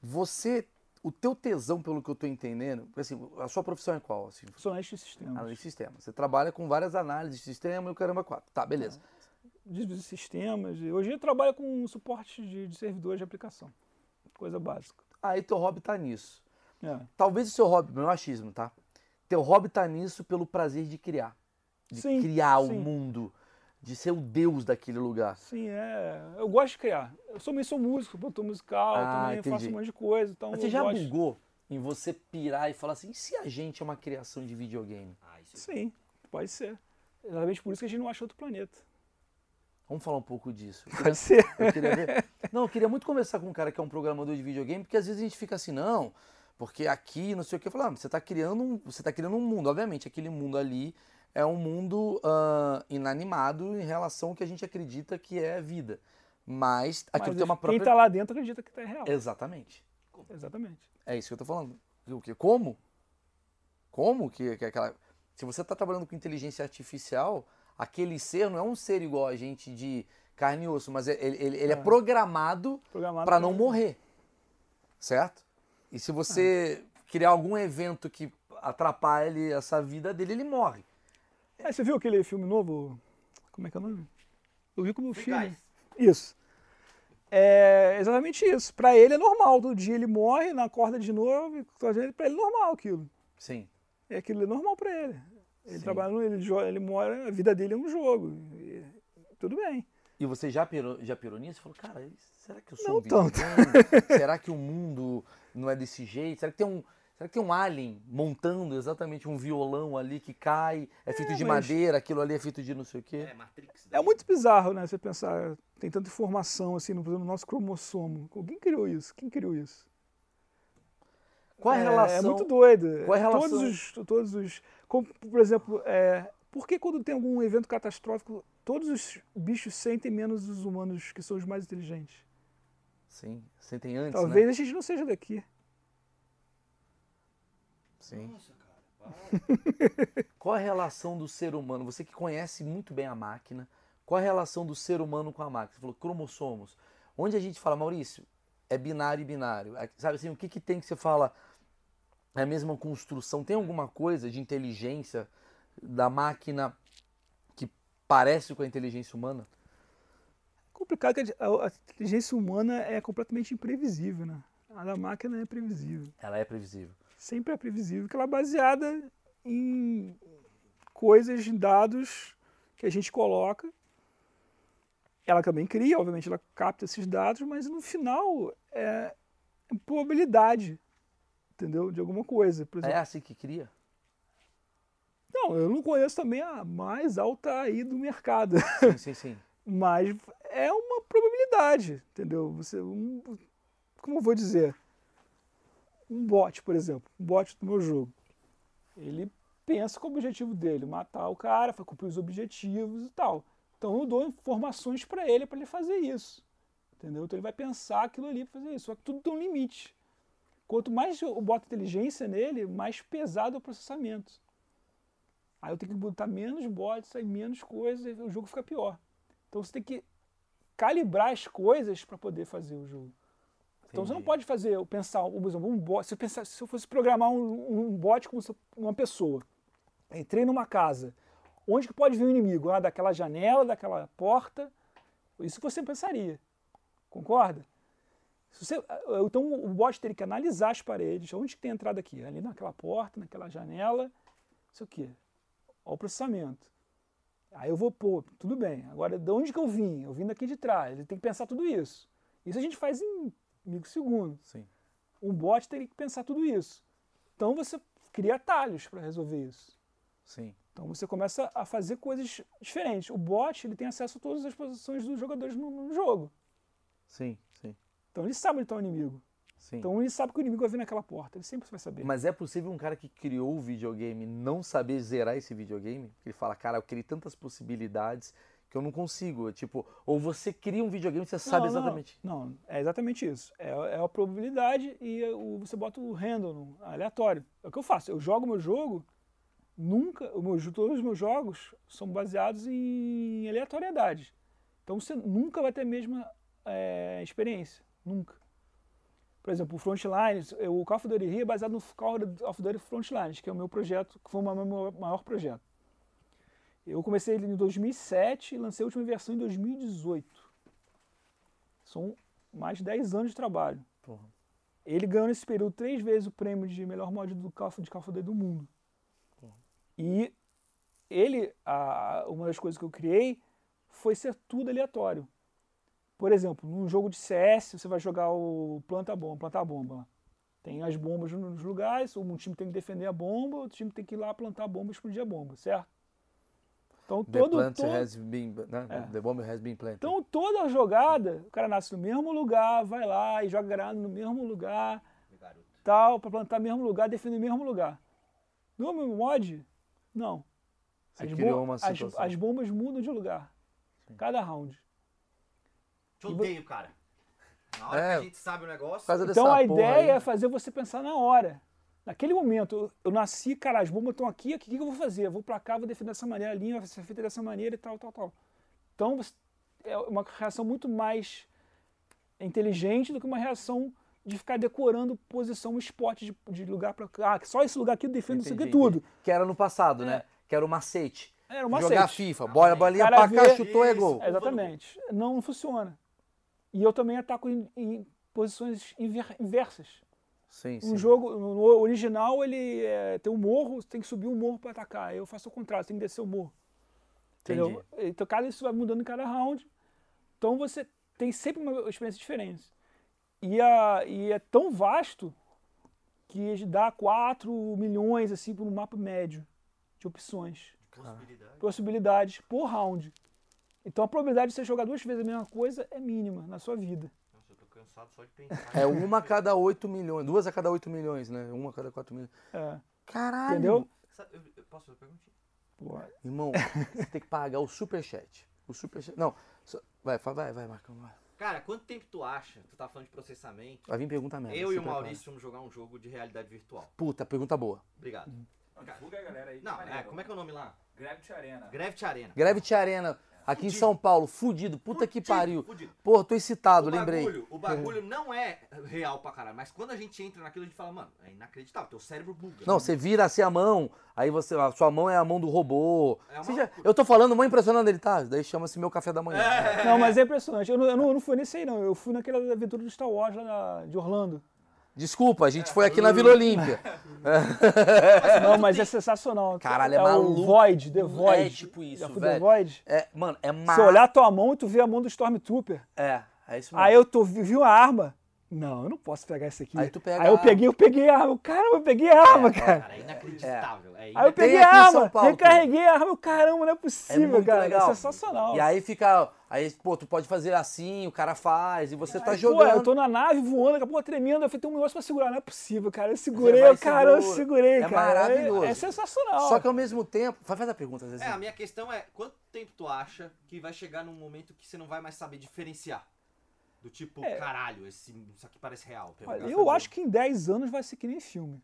Você, o teu tesão, pelo que eu estou entendendo, assim, a sua profissão é qual? Assim? Sou analista de sistemas. Analista de sistemas. Você trabalha com várias análises de sistema e o caramba quatro. Tá, beleza. É de sistemas. Hoje eu trabalho com suporte de, de servidores de aplicação. Coisa básica. Aí teu hobby tá nisso. É. Talvez o seu hobby, meu achismo, tá? Teu hobby tá nisso pelo prazer de criar. De sim, criar o sim. mundo. De ser o deus daquele lugar. Sim, é. Eu gosto de criar. Eu também sou músico, produtor musical, Ah, também entendi. faço um monte de coisa. Então Mas você já gosto. bugou em você pirar e falar assim, e se a gente é uma criação de videogame? Ah, isso Sim, pode ser. Exatamente por isso que a gente não acha outro planeta. Vamos falar um pouco disso. Eu Pode ser. Eu queria ver. Não, eu queria muito conversar com um cara que é um programador de videogame, porque às vezes a gente fica assim, não, porque aqui, não sei o que, eu falo, ah, você está criando um, você tá criando um mundo. Obviamente, aquele mundo ali é um mundo ah, inanimado em relação ao que a gente acredita que é vida. Mas aquilo Mas tem uma Quem própria. está lá dentro acredita que está real. Exatamente. Exatamente. É isso que eu tô falando. O quê? Como? Como que, que aquela. Se você está trabalhando com inteligência artificial, aquele ser não é um ser igual a gente de carne e osso, mas ele, ele, ele é. É. programado Programado para não morrer. Certo? E se você criar algum evento que atrapalhe essa vida dele, ele morre. É, você viu aquele filme novo? Como é que é o nome? Eu vi como filme. Guys. Isso. É exatamente isso. Pra ele é normal. Todo dia ele morre, na corda de novo. Pra ele é normal aquilo. Sim. É aquilo é normal pra ele. Ele Sim. trabalha, no- ele, joga, ele mora, a vida dele é um jogo. E tudo bem. E você já pirou, já pirou nisso? Falou, cara, será que eu sou Não um videogame? será que o mundo não é desse jeito? Será que tem um, será que tem um alien montando exatamente um violão ali que cai, é feito É, de mas- madeira, aquilo ali é feito de não sei o quê? É Matrix. É muito bizarro, né? Você pensar, tem tanta informação assim no, no nosso cromossomo. Quem criou isso? Quem criou isso? Qual a É- relação? É muito doido. Qual é a Todos relação? os, todos os, como, por exemplo, é, por que quando tem algum evento catastrófico, todos os bichos sentem menos os humanos que são os mais inteligentes? Sim, sentem antes, Talvez né? a gente não seja daqui. Sim. Nossa, cara. Qual a relação do ser humano? Você que conhece muito bem a máquina, qual a relação do ser humano com a máquina? Você falou cromossomos. Onde a gente fala, Maurício, é binário e binário. É, Sabe assim, o que, que tem que você fala? É a mesma construção? Tem alguma coisa de inteligência da máquina que parece com a inteligência humana? complicado que a inteligência humana é completamente imprevisível, né? A da máquina é previsível. Ela é previsível. Sempre é previsível, porque ela é baseada em coisas, em dados que a gente coloca. Ela também cria, obviamente, ela capta esses dados, mas no final é probabilidade, entendeu? De alguma coisa. Por É assim que cria? Não, eu não conheço também a mais alta aí do mercado. Sim, sim, sim. Mas é uma probabilidade, entendeu? Você, um, como eu vou dizer? Um bot, por exemplo, um bot do meu jogo. Ele pensa com o objetivo dele, matar o cara, cumprir os objetivos e tal. Então eu dou informações para ele para ele fazer isso. Entendeu? Então ele vai pensar aquilo ali para fazer isso. Só que tudo tem um limite. Quanto mais eu boto inteligência nele, mais pesado é o processamento. Aí eu tenho que botar menos bots, aí menos coisas, e o jogo fica pior. Então você tem que calibrar as coisas para poder fazer o jogo. Então você não pode fazer, pensar, por exemplo, um bot. Se eu, pensar, se eu fosse programar um, um bot como se- uma pessoa, entrei numa casa, onde que pode vir o inimigo? Ah, daquela janela, daquela porta. Isso você pensaria. Concorda? Você- então o bot teria que analisar as paredes, onde que tem entrada aqui? Ali naquela porta, naquela janela, isso aqui. Olha o processamento. Aí eu vou pôr, tudo bem. Agora, de onde que eu vim? Eu vim daqui de trás. Ele tem que pensar tudo isso. Isso a gente faz em microsegundos. Sim. Um bot teria que pensar tudo isso. Então você cria atalhos para resolver isso. Sim. Então você começa a fazer coisas diferentes. O bot ele tem acesso a todas as posições dos jogadores no, no jogo. Sim, sim, Então ele sabe onde está o inimigo. sim. Então ele sabe que o inimigo vai vir naquela porta. Ele sempre vai saber. Mas é possível um cara que criou o videogame não saber zerar esse videogame? Ele fala, cara, eu criei tantas possibilidades que eu não consigo. Tipo, ou você cria um videogame e você sabe Não, não, exatamente. Não, é exatamente isso. É, é a probabilidade e o, você bota o random, aleatório. É o que eu faço. Eu jogo meu jogo, nunca. O meu, todos os meus jogos são baseados em aleatoriedade. Então você nunca vai ter a mesma é, experiência. Nunca. Por exemplo, o o Call of Duty Rio é baseado no Call of Duty Frontlines, que é o meu projeto, que foi o meu maior projeto. Eu comecei ele em 2007 e lancei a última versão em 2018. São mais de 10 anos de trabalho. Porra. Ele ganhou nesse período três vezes o prêmio de melhor mod do Call of, de Call do mundo. E ele, a- uma das coisas que eu criei foi ser tudo aleatório. Por exemplo, num jogo de CS, você vai jogar o planta bomba, plantar bomba. Tem as bombas nos lugares, um time tem que defender a bomba, outro time tem que ir lá plantar a bomba e explodir a bomba, certo? Então The todo, plant todo, has been, né? É. The bomb has been planted. então toda jogada, o cara nasce no mesmo lugar, vai lá e joga granada no mesmo lugar, tal, para plantar no mesmo lugar, defender no mesmo lugar. No meu mod, não. você As, criou uma as- situação. as bombas mudam de lugar. Cada round. Te odeio, cara. Na hora É. que a gente sabe o negócio. Então a porra ideia aí. é fazer você pensar na hora. Naquele momento, eu, nasci, cara, as bombas estão aqui, o que, que eu vou fazer? Eu vou pra cá, vou defender dessa maneira, a linha vai ser feita dessa maneira e tal, tal, tal. Então é uma reação muito mais inteligente do que uma reação de ficar decorando posição, spot de, de lugar pra cá. Ah, só esse lugar aqui eu defendo isso aqui tudo. Que era no passado, É. né? Que era o macete. Era Jogar macete. FIFA. Bola, bolinha Cara pra cá, chutou, é gol. Exatamente. Não, não funciona. E eu também ataco em, em posições inver- inversas. Sim, Um sim. jogo, no original, ele é, tem um morro, você tem que subir um morro para atacar. Eu faço o contrário, você tem que descer o morro. Entendeu? Então, cada isso vai mudando em cada round. Então, você tem sempre uma experiência diferente. E, a, e é tão vasto que dá 4 milhões, assim, por um mapa médio de opções, Possibilidade. possibilidades por round. Então, a probabilidade de você jogar duas vezes a mesma coisa é mínima na sua vida. Cansado só de pensar. É uma a cada 8 milhões. Duas a cada 8 milhões, né? Uma a cada 4 milhões. É, Caralho. entendeu? Sabe, eu, eu posso fazer uma perguntinha? Irmão, você tem que pagar o superchat. O superchat. Não. só- Vai, vai, vai, Marcão. Vai, Cara, quanto tempo tu acha? Tu tá falando de processamento. vai vir pergunta merda. eu e o prepara. Maurício vamos jogar um jogo de realidade virtual. Puta, pergunta boa. Obrigado. Não, divulga a galera aí. Não, é, como é que é o nome lá? Gravity Arena. Gravity Arena. Gravity Arena, aqui em São Paulo, fudido. Puta que Fudido, pariu. fudido. Pô, tô excitado, o lembrei. bagulho, o bagulho não é real pra caralho, mas quando a gente entra naquilo, a gente fala, mano, é inacreditável, teu cérebro buga. Não, você vira assim a mão, aí você, a sua mão é a mão do robô. É já- eu tô falando, mó impressionando ele, tá? Daí chama-se meu café da manhã. Não, mas é impressionante. Eu não, eu não, eu não fui nesse aí, não. Eu fui naquela aventura do Star Wars lá na- de Orlando. Desculpa, a gente foi aqui na Vila Olímpia. Não, mas é sensacional. Caralho, é é maluco. o Void, The Void. É tipo isso, velho. The Void? É, mano, é Você massa. olhar a tua mão e tu vê a mão do Stormtrooper. É, é isso mesmo. Aí eu tô, vi uma arma. Não, eu não posso pegar isso aqui. Aí tu pega Aí eu peguei, eu peguei a arma. Caramba, eu peguei a arma, cara. Cara, é inacreditável. É, Aí eu inacreditável. peguei a arma, Paulo, recarreguei a arma. Caramba, não é É possível, muito cara. legal. É sensacional. E aí fica. Aí, pô, tu pode fazer assim, o cara faz, e você tá Aí, jogando. Pô, eu tô na nave voando, daqui a pouco tremendo, eu falei, tem um negócio pra segurar. Não é possível, cara. Eu segurei, vai eu, cara, eu segurei, É cara. maravilhoso. É, é sensacional. Só que ao mesmo tempo. Vai fazer a pergunta, às vezes. É, a minha questão é, quanto tempo tu acha que vai chegar num momento que você não vai mais saber diferenciar? Do tipo, É. caralho, esse, isso aqui parece real. Olha, eu acho que em 10 anos vai ser que nem filme.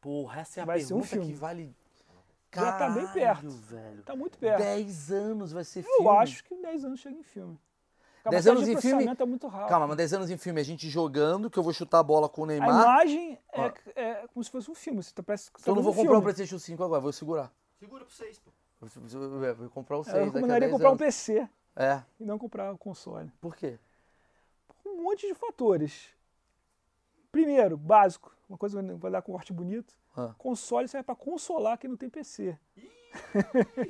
Porra, essa é a Vai ser um pergunta que filme. vale. Já tá bem Caralho, perto. velho. Tá muito perto. 10 anos vai ser Eu filme. acho que 10 anos chega em filme. A 10 capacidade anos de em filme- é muito rápido. Calma, mas 10 anos em filme, a gente jogando, que eu vou chutar a bola com o A Neymar. imagem é, Ó. é como se fosse um filme. Você tá, parece Então eu tá não vou um comprar o filme. PlayStation 5 agora, vou segurar. Segura pra vocês, pô. Vou, comprar o 6 Eu daqui a recomendaria 10 comprar um. PC É, e não comprar o console. por quê? Um monte de fatores. Primeiro, básico, uma coisa que vai dar com corte bonito. Ah. Console serve para consolar quem não tem PC.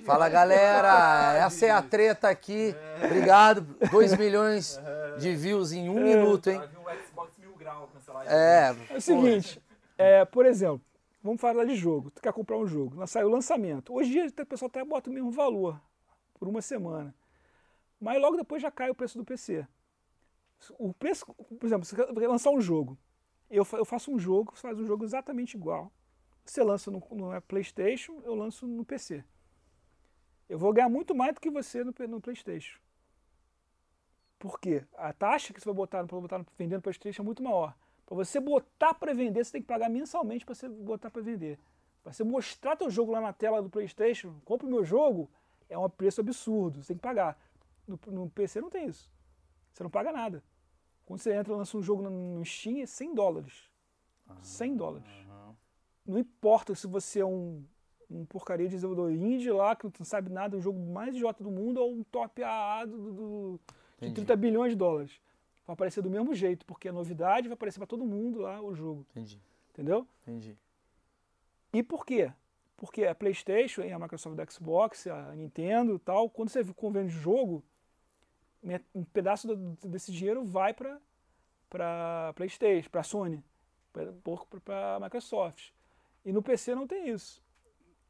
Fala galera, essa é a treta aqui. Obrigado. 2 milhões de views em um minuto, hein? Um É, É o seguinte, é, por exemplo, vamos falar de jogo. Tu quer comprar um jogo, saiu o lançamento. Hoje em dia o pessoal até bota o mesmo valor por uma semana. Mas logo depois já cai o preço do PC. O preço, por exemplo, você quer lançar um jogo. Eu, eu faço um jogo, você faz um jogo exatamente igual. Você lança no, no PlayStation, eu lanço no PC. Eu vou ganhar muito mais do que você no, no PlayStation. Por quê? A taxa que você vai botar para botar vendendo PlayStation é muito maior. Para você botar para vender, você tem que pagar mensalmente para você botar para vender. Para você mostrar teu jogo lá na tela do PlayStation, compre o meu jogo, é um preço absurdo, você tem que pagar. No, no PC não tem isso. Você não paga nada. Quando você entra e lança um jogo no, Steam, é 100 dólares. 100 dólares. Não importa se você é um, um porcaria de desenvolvedor indie lá, que não sabe nada, o jogo mais idiota do mundo, ou um top AA do, do- de Entendi. 30 bilhões de dólares. Vai aparecer do mesmo jeito, porque é novidade, vai aparecer para todo mundo lá o jogo. entendi, Entendeu? entendi. E por quê? Porque a PlayStation, a Microsoft da Xbox, a Nintendo e tal, quando você convende jogo, um pedaço do- desse dinheiro vai para para PlayStation, para Sony, para a Microsoft. E no PC não tem isso.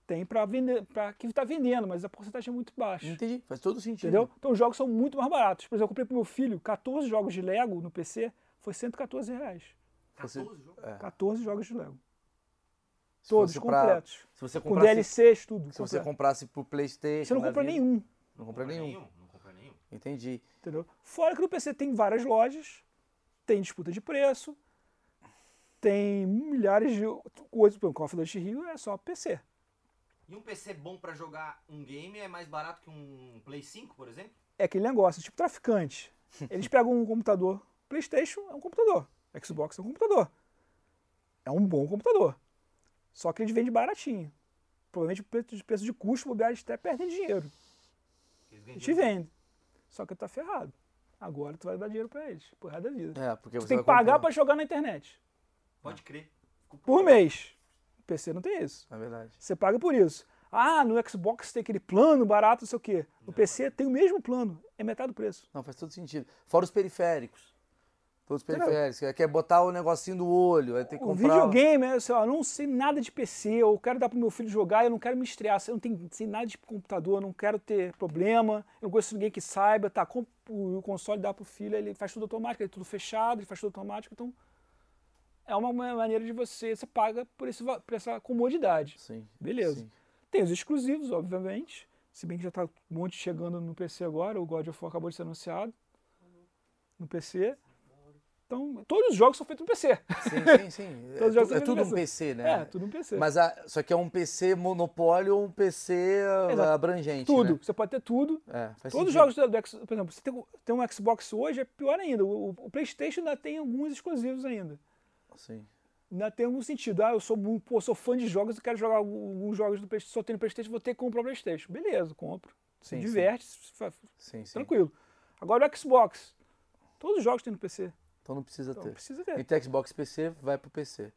Tem para vender, para quem está vendendo, mas a porcentagem é muito baixa. Entendi, faz todo sentido. Entendeu? Então os jogos são muito mais baratos. Por exemplo, eu comprei pro meu filho 14 jogos de Lego no PC, foi 114 reais. Você- 14 jogos. É. 14 jogos de Lego. Se Todos fosse pra- completos. Se você Com comprasse, DLCs, tudo. se você completo. comprasse pro PlayStation. Você não compra vida- nenhum, Não compra nenhum. Entendi. entendeu? Fora que no PC tem várias lojas, tem disputa de preço, tem milhares de coisas. Exemplo, Call of Duty Rio é só PC. E um PC bom pra jogar um game é mais barato que um Play 5, por exemplo? É aquele negócio, tipo traficante. Eles pegam um computador, PlayStation é um computador, Xbox é um computador. É um bom computador. Só que eles vendem baratinho. Provavelmente o preço de, custo, bobear, eles até perdem dinheiro. Eles vendem te. Só que tá ferrado. Agora tu vai dar dinheiro pra eles, por resto da vida. É, porque Tu você tem que pagar comprar. pra jogar na internet. Pode crer. Por mês. O PC não tem isso. É verdade. Você paga por isso. Ah, no Xbox tem aquele plano barato, não sei o quê. No PC tem o mesmo plano. É metade do preço. Não, faz todo sentido. Fora os periféricos. Todos Entendeu? periféricos. Quer- botar o negocinho do olho, aí tem que O comprar. videogame, é, sei lá, eu não sei nada de PC, eu quero dar pro meu filho jogar, eu não quero me estrear, eu não tenho, sei nada de computador, eu não quero ter problema, eu não conheço ninguém que saiba, tá, o, console, dá pro filho, ele faz tudo automático, ele é tudo fechado, ele faz tudo automático, então é uma ma- maneira de você, você paga por, esse, por essa comodidade. Sim. Beleza. sim. Tem os exclusivos, obviamente, se bem que já tá um monte chegando no PC agora, o God of War acabou de ser anunciado no PC. Então, todos os jogos são feitos no PC. Sim, sim, sim. É, os tu- é tudo um PC, né? É, tudo no PC. Mas a, só que é um PC monopólio ou um PC Exato. abrangente. tudo. Né? Você pode ter tudo. É, Todos os sentido. jogos do, do X- por exemplo, você tem, tem um Xbox hoje, é pior ainda. O, o PlayStation ainda tem alguns exclusivos ainda. Sim. Ainda tem algum sentido. Ah, eu sou, pô, sou fã de jogos, eu quero jogar alguns jogos do PlayStation, só tenho PlayStation, vou ter que comprar o PlayStation. Beleza, compro. Se Sim, sim. diverte, se Sim, sim. tranquilo. Agora o Xbox. Todos os jogos tem no PC. Então não precisa Então ter. precisa ter. Entre Xbox e PC, vai pro PC.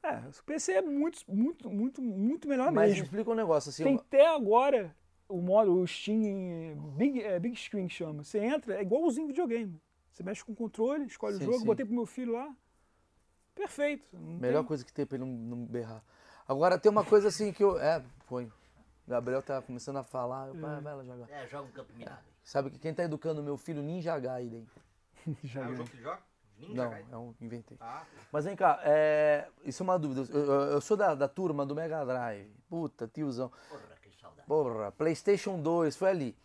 É, o PC é muito, muito, muito, muito melhor Mas me mesmo. explica um negócio assim. Tem uma- até agora o modo, o Steam Big, é, Big Screen que chama. Você entra, é igualzinho videogame. Você mexe com o controle, escolhe Sim, o jogo, sim. botei pro meu filho lá. Perfeito. não Melhor tem- coisa que tem pra ele não, não berrar. Agora tem uma coisa assim que eu. É, põe. Gabriel tá começando a falar. Eu, vai, vai lá jogar. É, joga um campo minado. Sabe que quem tá educando meu filho Ninja Gaiden? Já É o ganhei. jogo que joga? Ninja Não, Gaiden? é um inventei. Ah, Mas vem cá, é, isso é uma dúvida. Eu, eu- eu sou da, da turma do Mega Drive. Puta, tiozão. porra, que saudade. Porra, PlayStation 2, foi ali.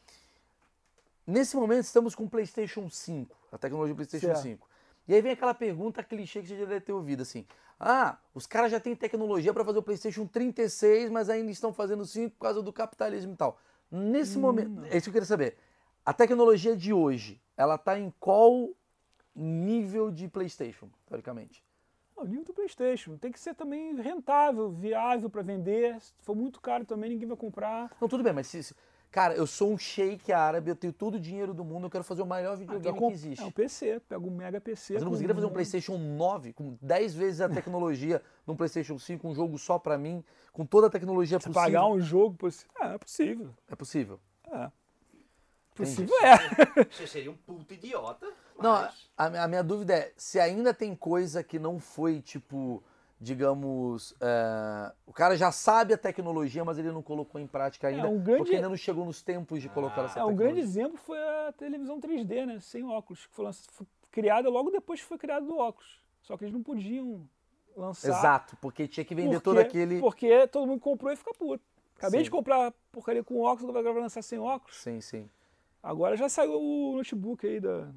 Nesse momento estamos com o PlayStation 5, a tecnologia PlayStation Certo. 5. E aí vem aquela pergunta clichê que você já deve ter ouvido assim: Ah, os caras já têm tecnologia para fazer o PlayStation 36, mas ainda estão fazendo 5 por causa do capitalismo e tal. Nesse momento, é isso que eu queria saber. A tecnologia de hoje, ela tá em qual nível de PlayStation, teoricamente? O nível do PlayStation. Tem que ser também rentável, viável para vender. Se for muito caro também, ninguém vai comprar. Não, tudo bem, mas se, se- cara, eu sou um shake árabe, eu tenho todo o dinheiro do mundo, eu quero fazer o maior Ah, videogame então, que existe. É um PC, pega um mega PC. Mas eu não conseguiria fazer um PlayStation 9 com 10 vezes a tecnologia de um PlayStation 5, um jogo só pra mim, com toda a tecnologia Você possível. pagar um jogo. possi- Ah, é possível. É possível. É. Possível é. Você seria um puto idiota. Não, a, a minha dúvida é se ainda tem coisa que não foi, tipo, digamos. é, o cara já sabe a tecnologia, mas ele não colocou em prática ainda. um grande- Porque ainda não chegou nos tempos de colocar Ah, essa É, um tecnologia. grande exemplo foi a televisão 3D, né? Sem óculos, que foi, lanç- foi criada logo depois que foi criado do óculos. Só que eles não podiam lançar. Exato, porque tinha que vender porque, todo aquele. Porque todo mundo comprou e fica puto. Acabei Sim. de comprar porcaria com óculos, agora vai lançar sem óculos. Sim, sim. Agora já saiu o notebook aí da,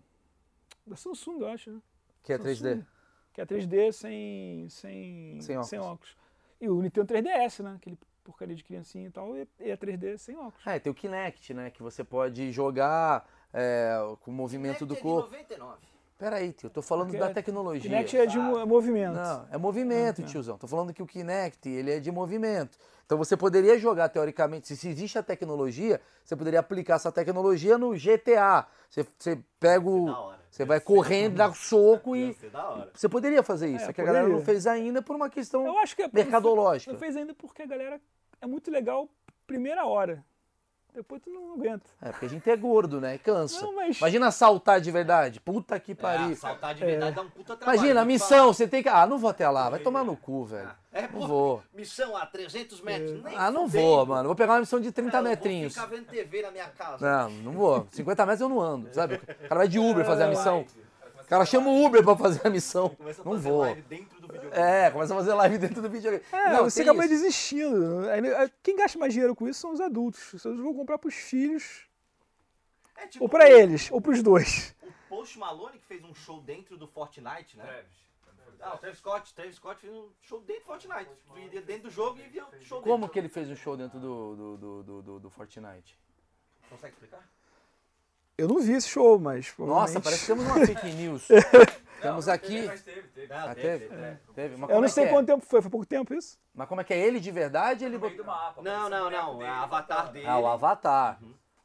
da Samsung, eu acho, né? Que é Samsung, 3D. Que é 3D sem, sem, Sem óculos. E o Nintendo 3DS, né? Aquele porcaria de criancinha e tal, e é 3D sem óculos. É, tem o Kinect, né? Que você pode jogar é, com o movimento do Kinect é de corpo. 99. Peraí, tio, eu tô falando Porque da é- tecnologia. Kinect é de mo- movimento. Não, é movimento, Ah, tá. tiozão. Tô falando que o Kinect, ele é de movimento. Então você poderia jogar, teoricamente, se, existe a tecnologia, você poderia aplicar essa tecnologia no GTA. Você, você pega o... Da hora. Você vai correndo, dá soco e... ser da hora. Você poderia fazer isso, É, é que a galera não fez ainda por uma questão Eu acho que é- mercadológica. Não fez ainda porque a galera é muito legal primeira hora. Depois tu não aguenta. É, porque a gente é gordo, né? Cansa. Não, mas- Imagina assaltar de verdade. Puta que É, pariu. assaltar de verdade dá um puta trabalho. Imagina, a missão, você tem que. Ah, não vou até lá, vai tomar no cu, velho. É, Não pô, vou. Missão a 300 metros. Nem Ah, não vou, mano. Vou pegar uma missão de 30 É, eu metrinhos. Vou ficar vendo TV na minha casa. Não, não vou. 50 metros eu não ando, sabe? O cara vai de Uber fazer a missão. O cara chama o Uber pra fazer a missão. Começa a Não fazer vou. live dentro do videogame. É, começa a fazer live dentro do videogame. É, não, você acaba isso. desistindo. Aí, Quem gasta mais dinheiro com isso são os adultos. Os adultos vão comprar pros filhos, É tipo ou pra eles, ou pros dois. O Post Malone que fez um show dentro do Fortnite, né? Travis. Ah, o Travis Scott. Travis Scott fez um show dentro do Fortnite. Tu iria dentro do jogo e via o show Como dentro. que ele fez um show dentro do, do, do, do- do Fortnite? Consegue explicar? Eu não vi esse show, mas. Nossa, parece que temos uma fake news. Temos aqui. Mas teve, teve. Não, Ah, teve, teve? teve. Teve. Eu não é sei é? quanto tempo foi, foi pouco tempo isso? Mas como é que é ele de verdade? Ele botou... mapa. Não, não, não. É o avatar dele. Ah, o Avatar.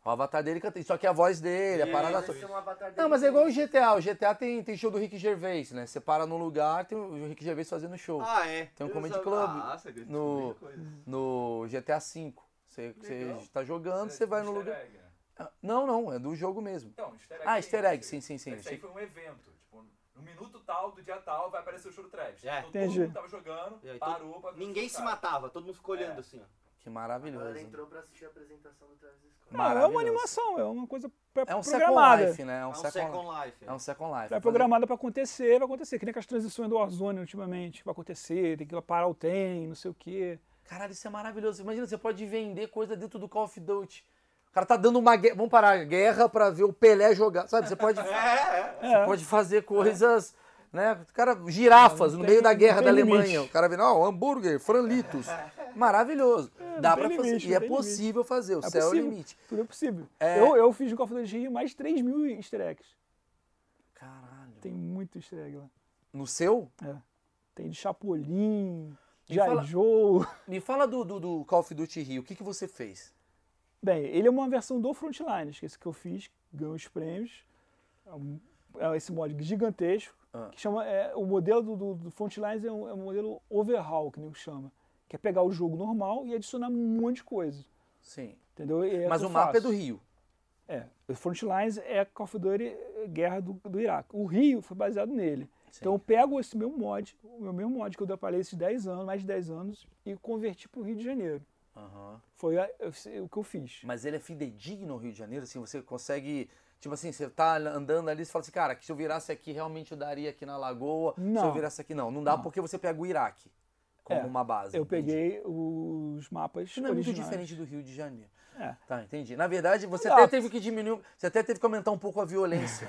O Avatar dele canta. Só que a voz dele, a parada. É um dele. Não, mas é igual o GTA. O GTA tem, tem show do Rick Gervais, né? Você para num lugar, tem o Rick Gervais fazendo show. Ah, é. Tem um Eu comedy club Nossa, que no- coisa. No GTA V. Você, você tá jogando, É você vai no lugar. Né? Ah, Não, não, é do jogo mesmo. Então, easter egg. Ah, easter egg, esse- sim, sim, sim. Esse aí foi um evento. Tipo, no minuto tal do dia tal vai aparecer o show do Travis. É. Então, Entendi. todo mundo tava jogando, E aí, parou pra Ninguém se matava, todo mundo ficou olhando É. assim, ó. Que maravilhoso. Ela entrou pra assistir a apresentação do Travis Scott. Não, é uma animação, é uma coisa É um Second programada. Life, né? É É um, um Second, Second Life. É um Second Life. É programada pra acontecer, vai acontecer. Que nem aquelas transições do Warzone ultimamente. Vai acontecer, tem que parar o trem, não sei o quê. Caralho, isso é maravilhoso. Imagina, você pode vender coisa dentro do Call of Duty. O cara tá dando uma guerra. Vamos parar a guerra pra ver o Pelé jogar. Sabe? Você pode, É, é. É. pode fazer coisas. Né? O cara, girafas Não no tem- meio da guerra da tem Alemanha. limite. O cara vendo, ó, hambúrguer, franlitos. Maravilhoso. Dá tem pra fazer. limite, e é tem possível fazer. O É céu é o possível. limite. Tudo é possível. É. Eu, eu fiz no Call of Duty Rio mais de 3 mil easter eggs. Caralho. Tem muito easter egg lá. No seu? É. Tem de Chapolin, Me de fala-. Me fala do, do, do Call of Duty Rio. O que, que você fez? Bem, ele é uma versão do Frontlines, que é esse que eu fiz, ganhou os prêmios. É, é esse mod gigantesco, Ah. que chama. É, o modelo do, do, do Frontlines é um, é um modelo overhaul, que nem chama. Que é pegar o jogo normal e adicionar um monte de coisa. Sim. Entendeu? É Mas o mapa é faço. do Rio. É, o Frontlines é Call of Duty eh, Guerra do, do Iraque. O Rio foi baseado nele. Sim. Então eu pego esse meu mod, o meu mesmo mod que eu trabalhei esses 10 anos, mais de 10 anos, e converti para o Rio de Janeiro. Aham. Foi a- eu- o que eu fiz. Mas ele é fidedigno no Rio de Janeiro, assim, você consegue. Tipo assim, você tá andando ali e fala assim, cara, que se eu virasse aqui, realmente eu daria aqui na lagoa. Se eu Não. virasse aqui, não. Não dá porque você pega o Iraque como É, uma base. Eu entendi. peguei os mapas não é muito diferente do Rio de Janeiro. É. Tá, entendi. Na verdade, você Exato. até teve que diminuir. Você até teve que aumentar um pouco a violência.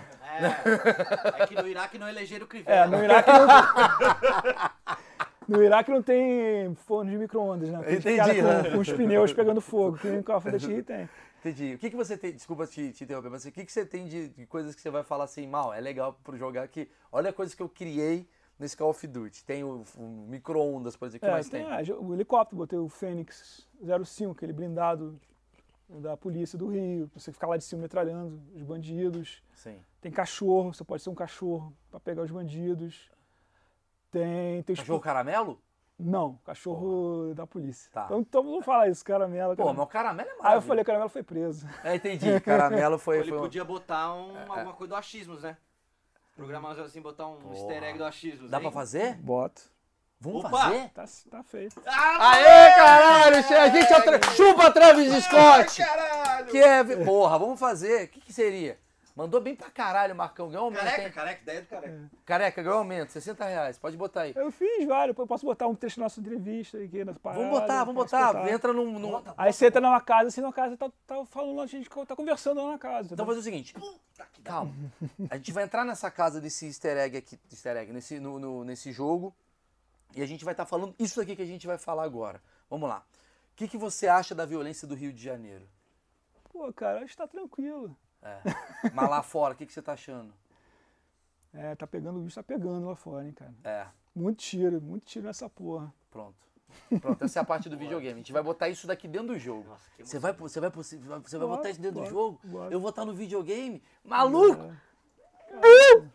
É, é que no Iraque não elegeram o Crivella. É, no Iraque não, No Iraque não tem forno de micro-ondas, né? Tem Entendi, cara né? com, com os pneus pegando fogo. Que em Call of Duty tem. Entendi. O que, que você tem. Desculpa te, te interromper, mas o que, que você tem de, de coisas que você vai falar assim, mal? É legal pro jogar aqui. Olha a coisa que eu criei nesse Call of Duty. Tem o, o micro-ondas, por exemplo. O que É, mais tem, tem? ah, o helicóptero, botei o Fênix 05, aquele blindado da polícia do Rio, você ficar lá de cima metralhando os bandidos. Sim. Tem cachorro, você pode ser um cachorro pra pegar os bandidos. Tem. tem Cachorro caramelo? Não, cachorro da polícia. Tá. Então, então não fala isso, caramelo. Pô, mas o caramelo é Aí eu maravilhoso. falei, caramelo foi preso. É, entendi. Caramelo foi. Ele foi um- podia botar um, alguma coisa do achismos, né? Programar assim, botar um Porra. easter egg do achismos. Dá hein? pra fazer? Boto. Vamos Opa! fazer? Tá, tá feito. Ah, Aê, caralho! A gente é o tra... Chupa Travis Scott! caralho! Que é... Porra, vamos fazer. O que, que seria? Mandou bem pra caralho, Marcão. Ganhou aumento, Careca, hein? careca, ideia do careca. Careca, ganhou aumento. 60 reais. Pode botar aí. Eu fiz vários, eu posso botar um texto da nossa entrevista aqui na parada. Vamos botar, vamos posso botar. Entra num... num- Aí você entra numa casa, assim, na casa, tá, tá falando, a gente tá conversando lá na casa. Então fazer o seguinte. Calma. A gente vai entrar nessa casa desse easter egg aqui, easter egg, nesse, no, no- nesse jogo. E a gente vai estar falando isso aqui que a gente vai falar agora. Vamos lá. O que, que você acha da violência do Rio de Janeiro? Pô, cara, acho que tá tranquilo. É. Mas lá fora, o que, que você tá achando? É, tá pegando, o bicho tá pegando lá fora, hein, cara. É, Muito tiro, muito tiro nessa porra. pronto. Pronto, essa é a parte do videogame. A gente vai botar isso daqui dentro do jogo. Nossa, que Você vai, você vai, você vai, Bora, botar isso dentro do bora, jogo? bora. Eu vou estar no videogame? Maluco! Mas,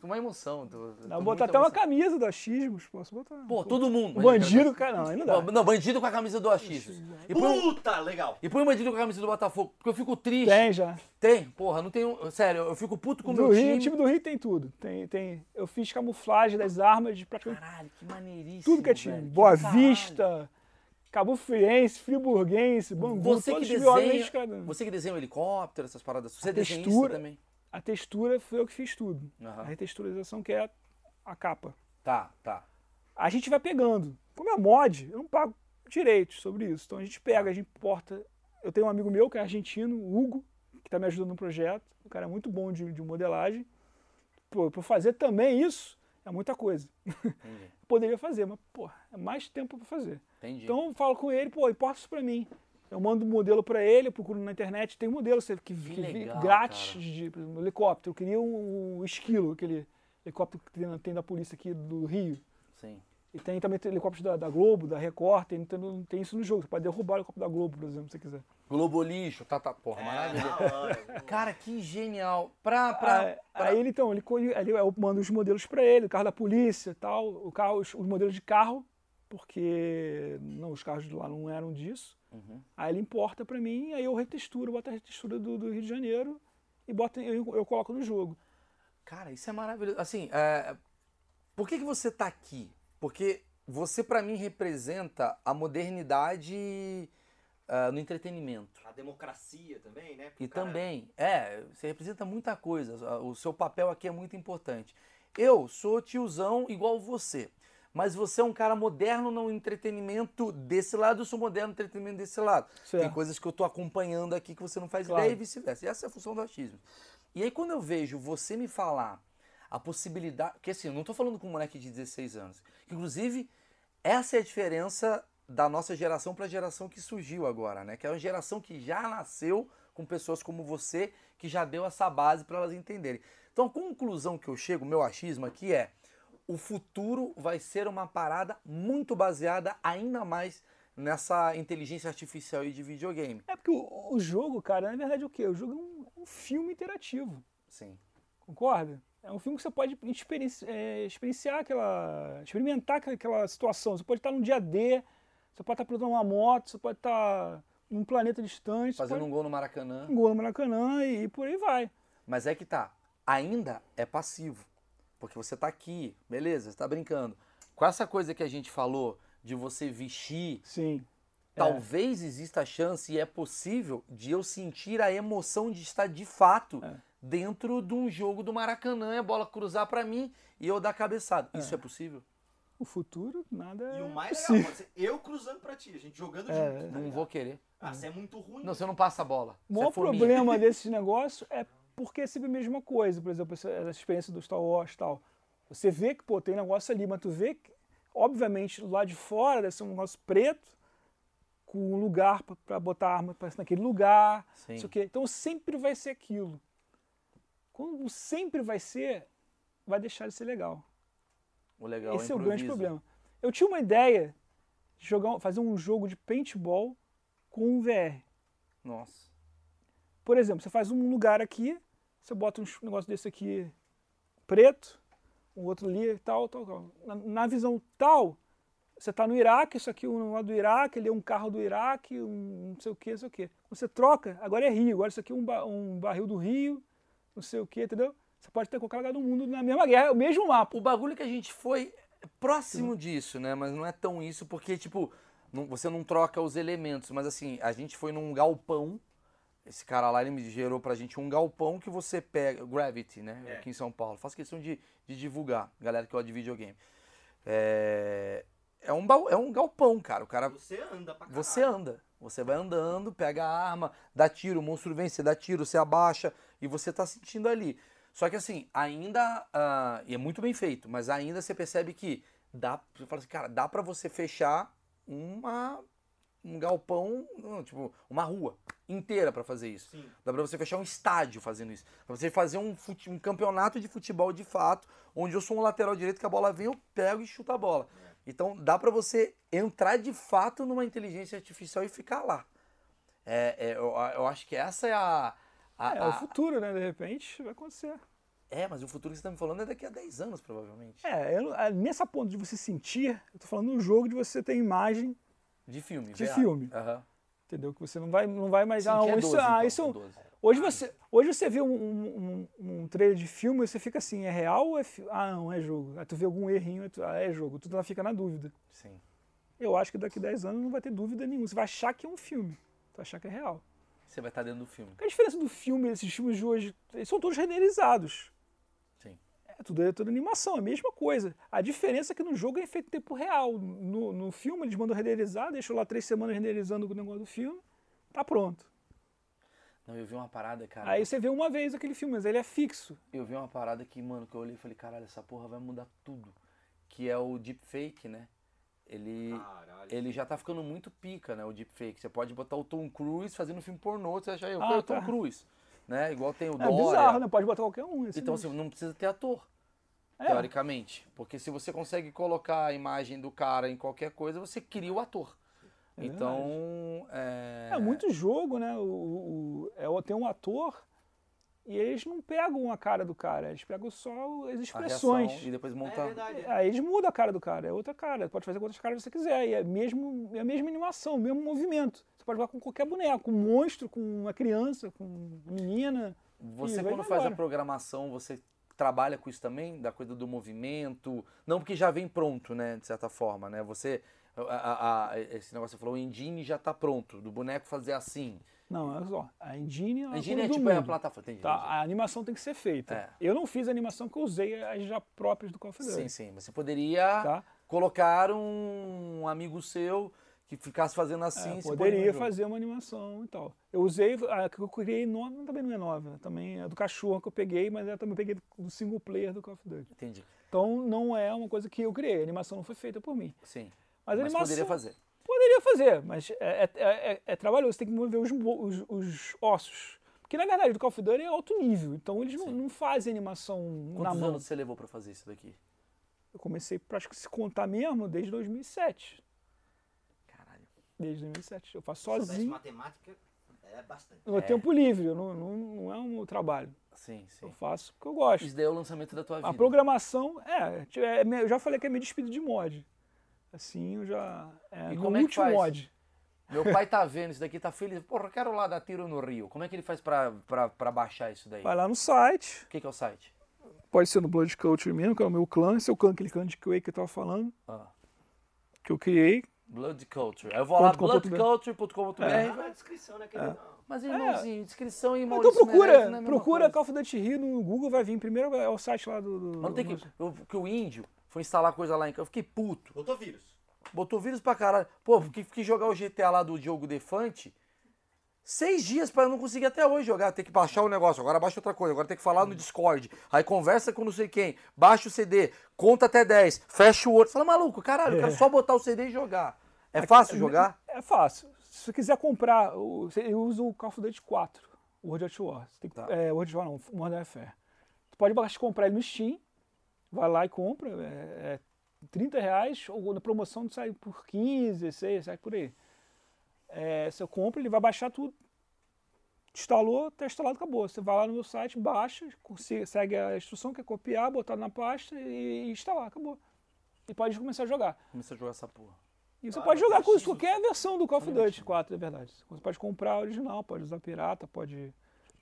Com uma emoção. Tô, tô Dá pra muito botar até uma emocionado. camisa do achismos, posso botar. Pô, todo mundo. O bandido, cara, não, aí não dá. Não, bandido com a camisa do achismo. E põe, um- Puta, legal. e põe um bandido com a camisa do Botafogo, porque eu fico triste. Tem já. Tem, porra, não tem um. Sério, eu fico puto com o Do meu Rio, time. o time do Rio tem tudo. Tem, tem, eu fiz camuflagem das armas de praticamente Caralho, que maneiríssimo. tudo que é time. velho, Boa do caralho. Vista, Cabo Friense, Friburguense, Bangu, Você que desenha, você que desenha o helicóptero, essas paradas. Você A desenha isso textura. também? A textura foi eu que fiz tudo. Aham. A retexturização que é a capa. Tá, tá. A gente vai pegando. Como é mod, eu não pago direitos sobre isso. Então a gente pega, a gente importa. Eu tenho um amigo meu que é argentino, Hugo, que está me ajudando no projeto. O cara é muito bom de, de modelagem. Pô, para fazer também isso, é muita coisa. Poderia fazer, mas, pô, é mais tempo para fazer. Entendi. Então eu falo com ele, pô, importa isso para mim. Eu mando um modelo para ele, eu procuro na internet, tem um modelo que, que vi- legal, grátis cara. de exemplo, helicóptero. Eu queria um, um esquilo, aquele helicóptero que tem, tem da polícia aqui do Rio. Sim. E tem também helicópteros da, da Globo, da Record, tem, tem, tem isso no jogo. Você pode derrubar o helicóptero da Globo, por exemplo, se você quiser. Globo lixo, tá, tá. É, Porra, É, maravilha. Cara, que genial. Pra. pra, Aí- pra- Aí ele, então, ele, ele, eu mando os modelos para ele, o carro da polícia tal, o carro, os, os modelos de carro, porque não, os carros de lá não eram disso. Uhum. Aí ele importa para mim, aí eu retexturo, boto a retextura do, do Rio de Janeiro e boto, eu, eu coloco no jogo. Cara, isso é maravilhoso. Assim, é, por que, que você tá aqui? Porque você, pra mim, representa a modernidade ah, no entretenimento. A democracia também, né? Pro E cara- também, é, você representa muita coisa. O seu papel aqui é muito importante. Eu sou tiozão igual você. Mas você é um cara moderno no entretenimento desse lado, eu sou moderno no entretenimento desse lado. Tem Certo. coisas que eu tô acompanhando aqui que você não faz Claro. ideia e vice-versa. E essa é a função do achismo. E aí quando eu vejo você me falar a possibilidade. Porque assim, eu não tô falando com um moleque de 16 anos. Inclusive, essa é a diferença da nossa geração para a geração que surgiu agora, né? Que é uma geração que já nasceu com pessoas como você, que já deu essa base para elas entenderem. Então, a conclusão que eu chego, meu achismo aqui é: o futuro vai ser uma parada muito baseada ainda mais nessa inteligência artificial e de videogame. É porque o, o jogo, cara, na verdade é o quê? O jogo é um, um filme interativo. Sim. Concorda? É um filme que você pode experienci- é, experienciar aquela. experimentar aquela- situação. Você pode estar num dia D, você pode estar pilotando uma moto, você pode estar num planeta distante, Fazendo pode um gol no Maracanã. um gol no Maracanã e, e por aí vai. Mas é que tá. Ainda é passivo. Porque você tá aqui, beleza, você tá brincando. Com essa coisa que a gente falou de você vestir, Sim. É. talvez exista a chance e é possível de eu sentir a emoção de estar de fato É. dentro de um jogo do Maracanã e a bola cruzar pra mim e eu dar cabeçada. Isso é possível? O futuro, nada E é o mais possível. legal, pode ser eu cruzando pra ti, a gente jogando É, junto. tá Não vou querer. Ah, você é muito ruim. Não, você não passa a bola. O maior é problema desse negócio é porque é sempre a mesma coisa. Por exemplo, essa, experiência do Star Wars e tal. Você vê que, pô, tem negócio ali, mas tu vê que obviamente, do lado de fora deve ser um negócio preto, com um lugar para botar a arma pra- naquele lugar, Sim. sei. Então sempre vai ser aquilo. Quando sempre vai ser, vai deixar de ser legal. O legal Esse é o grande problema. Eu tinha uma ideia de jogar, fazer um jogo de paintball com um VR. Nossa. Por exemplo, você faz um lugar aqui, você bota um negócio desse aqui preto, um outro ali e tal, tal, tal. Na, na visão tal, você está no Iraque, isso aqui é um lado do Iraque, ali é um carro do Iraque, um não sei o que, não sei o que. Você troca, agora é Rio, agora isso aqui é um, ba- um barril do Rio, não sei o que, entendeu? Você pode ter qualquer lugar do mundo na mesma guerra, é o mesmo mapa. O bagulho que a gente foi é próximo disso, né? Mas não é tão isso, porque, tipo, não- você não troca os elementos. Mas assim, a gente foi num galpão. Esse cara lá, ele me gerou pra gente um galpão que você pega. Gravity, né? É. Aqui em São Paulo. Faço questão de, de divulgar, galera que gosta de videogame. É, é, um, é um galpão, cara. O cara Você anda pra caralho. você anda. Você vai andando, pega a arma, dá tiro, o monstro vem, você dá tiro, você abaixa e você tá sentindo ali. Só que assim, ainda. ah, e é muito bem feito, mas ainda você percebe que dá. Você fala assim, cara, dá pra você fechar uma. Um galpão, não, tipo, uma rua inteira pra fazer isso. Sim. Dá pra você fechar um estádio fazendo isso. Pra você fazer um, fute- um campeonato de futebol de fato, onde eu sou um lateral direito que a bola vem, eu pego e chuto a bola. Então dá pra você entrar de fato numa inteligência artificial e ficar lá. É, é, eu, eu acho que essa é a. a- É, a- o futuro, né? De repente vai acontecer. é, mas o futuro que você tá me falando é daqui a 10 anos, provavelmente. É, eu, é, nessa ponto de você sentir, eu tô falando no jogo de você ter imagem, De filme. De VR. filme. Aham. Entendeu? Que você não vai, não vai mais. ah, é isso, 12, ah, então, isso é 12. Hoje você, hoje você vê um, um, um- um trailer de filme e você fica assim, é real ou é fi- Ah, não, é jogo. Aí tu vê algum errinho, tu, ah, é jogo. Tu não fica na dúvida. Sim. Eu acho que daqui a 10 anos não vai ter dúvida nenhuma. Você vai achar que é um filme. Tu vai achar que é real. Você vai estar dentro do filme. Qual a diferença do filme, esses filmes de hoje? Eles são todos renderizados. É tudo, é tudo animação, é a mesma coisa. A diferença é que no jogo é feito em tempo real. No, no filme eles mandam renderizar, deixam lá três semanas renderizando o negócio do filme, tá pronto. Não, eu vi uma parada, cara. Aí você vê uma vez aquele filme, mas ele é fixo. Eu vi uma parada que, mano, que eu olhei e falei, caralho, essa porra vai mudar tudo. Que é o deepfake, né? Ele, Caralho. ele já tá ficando muito pica, né? O deepfake. Você pode botar o Tom Cruise fazendo um filme pornô, você acha, eu Ah, quero o Tom tá. Cruise. Né? Igual tem o É Dória. bizarro, né? Pode botar qualquer um. esse Então, mesmo. assim, não precisa ter ator, É. teoricamente. Porque se você consegue colocar a imagem do cara em qualquer coisa, você cria o ator. É então, é... É muito jogo, né? O, o, é, tem um ator e eles não pegam a cara do cara, eles pegam só as a reação expressões. e depois É montar. verdade. Aí eles mudam a cara do cara, é outra cara. Pode fazer com outras caras que você quiser. E é, mesmo, é a mesma animação, o mesmo movimento. Você pode jogar com qualquer boneco, com um monstro, com uma criança, com uma menina. Você quando faz a programação, você trabalha com isso também, da coisa do movimento, não porque já vem pronto, né, de certa forma, né? Você a- a- a- esse negócio que você falou, o engine já tá pronto, do boneco fazer assim. Não, olha só. A engine é A uma engine é tipo é a mundo. plataforma, entendi. Tá, entendi. a animação tem que ser feita. É. Eu não fiz a animação que eu usei as já próprias do Call of Duty. Sim, sim, mas você poderia Tá? colocar um amigo seu que ficasse fazendo assim, É, põe no poderia fazer uma animação e tal. Eu usei, a que eu criei nova, também não é nova, também é do cachorro que eu peguei, mas eu também peguei do single player do Call of Duty. Entendi. Então não é uma coisa que eu criei, a animação não foi feita por mim. Sim. Mas, a Mas animação poderia fazer. Poderia fazer, mas é, é, é- é trabalhoso, você tem que mover os, os- os ossos. Porque na verdade do Call of Duty é alto nível, então eles não, não fazem animação na Quantos mão. anos você levou pra fazer isso daqui? Eu comecei, pra, acho que se contar mesmo, desde 2007. Caralho. Desde 2007. Eu faço Se sozinho. matemática, é bastante. No É. tempo livre, eu não, não, não é um trabalho. Sim, Eu sim. faço porque eu gosto. Isso daí é o lançamento da tua vida. A programação, é, é, me- eu já falei que é me despido de mod. Assim, eu já. É, E como é que último faz? mod. Meu pai tá vendo isso daqui, tá feliz. Porra, eu quero lá dar tiro no Rio. Como é que ele faz pra, pra, pra baixar isso daí? Vai lá no site, O que, que é o site? pode ser no Blood Culture mesmo, que é o meu clã, esse é o clã, aquele clã de Quake que eu tava falando, Ah, que eu criei. Blood Culture. Aí eu vou lá, bloodculture.com.br. É. Na descrição, né, querido? Mas, irmãozinho, descrição e Então procura, é a mesma procura coisa. Call of Duty Rio no Google, vai vir primeiro, é o site lá do... do Mas não tem que. que o índio foi instalar coisa lá em casa. Eu fiquei puto. Botou vírus. Botou vírus pra caralho. Pô, que, que jogar o GTA lá do Diogo Defante. Seis dias pra eu não conseguir até hoje jogar. Ter que baixar o negócio, agora baixa outra coisa, agora tem que falar no Discord. Aí conversa com não sei quem, baixa o CD, conta até 10, fecha o outro. Fala, maluco, caralho, eu quero só botar o CD e jogar. É fácil jogar? É fácil. Se você quiser comprar, você- eu uso o Call of Duty 4, o World at War. Você tem que, Tá. é, World at War não, Modern Warfare. Tu pode baixar- comprar ele no Steam, vai lá e compra, é, é 30 reais, ou na promoção sai por 15, 16, sai por aí. É, você compra, ele vai baixar tudo. Instalou, tá instalado, acabou. Você vai lá no meu site, baixa, segue a instrução, que é copiar, botar na pasta e, e instalar, acabou. E pode começar a jogar. Começa a jogar essa porra. E você Claro, pode jogar com qualquer versão do Call of Duty 4, é verdade. Você pode comprar a original, pode usar pirata, pode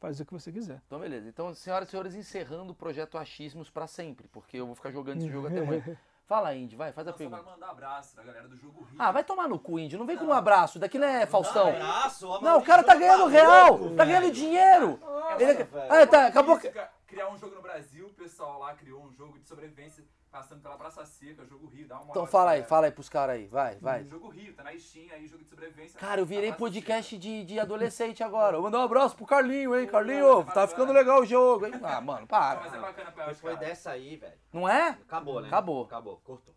fazer o que você quiser. Então, beleza. Então, senhoras e senhores, encerrando o projeto Achismos pra sempre, porque eu vou ficar jogando esse jogo até amanhã. Fala, Indy, vai, faz a Não, só pra pergunta. mandar abraço da galera do Jogo Rio. Ah, vai tomar no cu, Indy. Não vem com um abraço. Daqui não é Faustão. Abraço, ó, Não, o cara tá jogo ganhando louco, real. velho. Tá ganhando dinheiro. Nossa, Ele- velho. Ah, tá, acabou. Criar um jogo no Brasil, o pessoal lá criou um jogo de sobrevivência passando pela Praça Seca, Jogo Rio, dá uma Então fala aí, galera. fala aí pros caras aí. Vai, vai. Jogo Rio, tá na Steam aí, jogo de sobrevivência. Cara, eu virei Praça podcast de, de adolescente agora. Vou mandar um abraço pro Carlinho, hein? Carlinho, tá ficando legal o jogo, hein? Ah, mano, Mas é para. bacana pra Depois cara. dessa aí, velho. Não é? Acabou, né? Acabou. Acabou, cortou.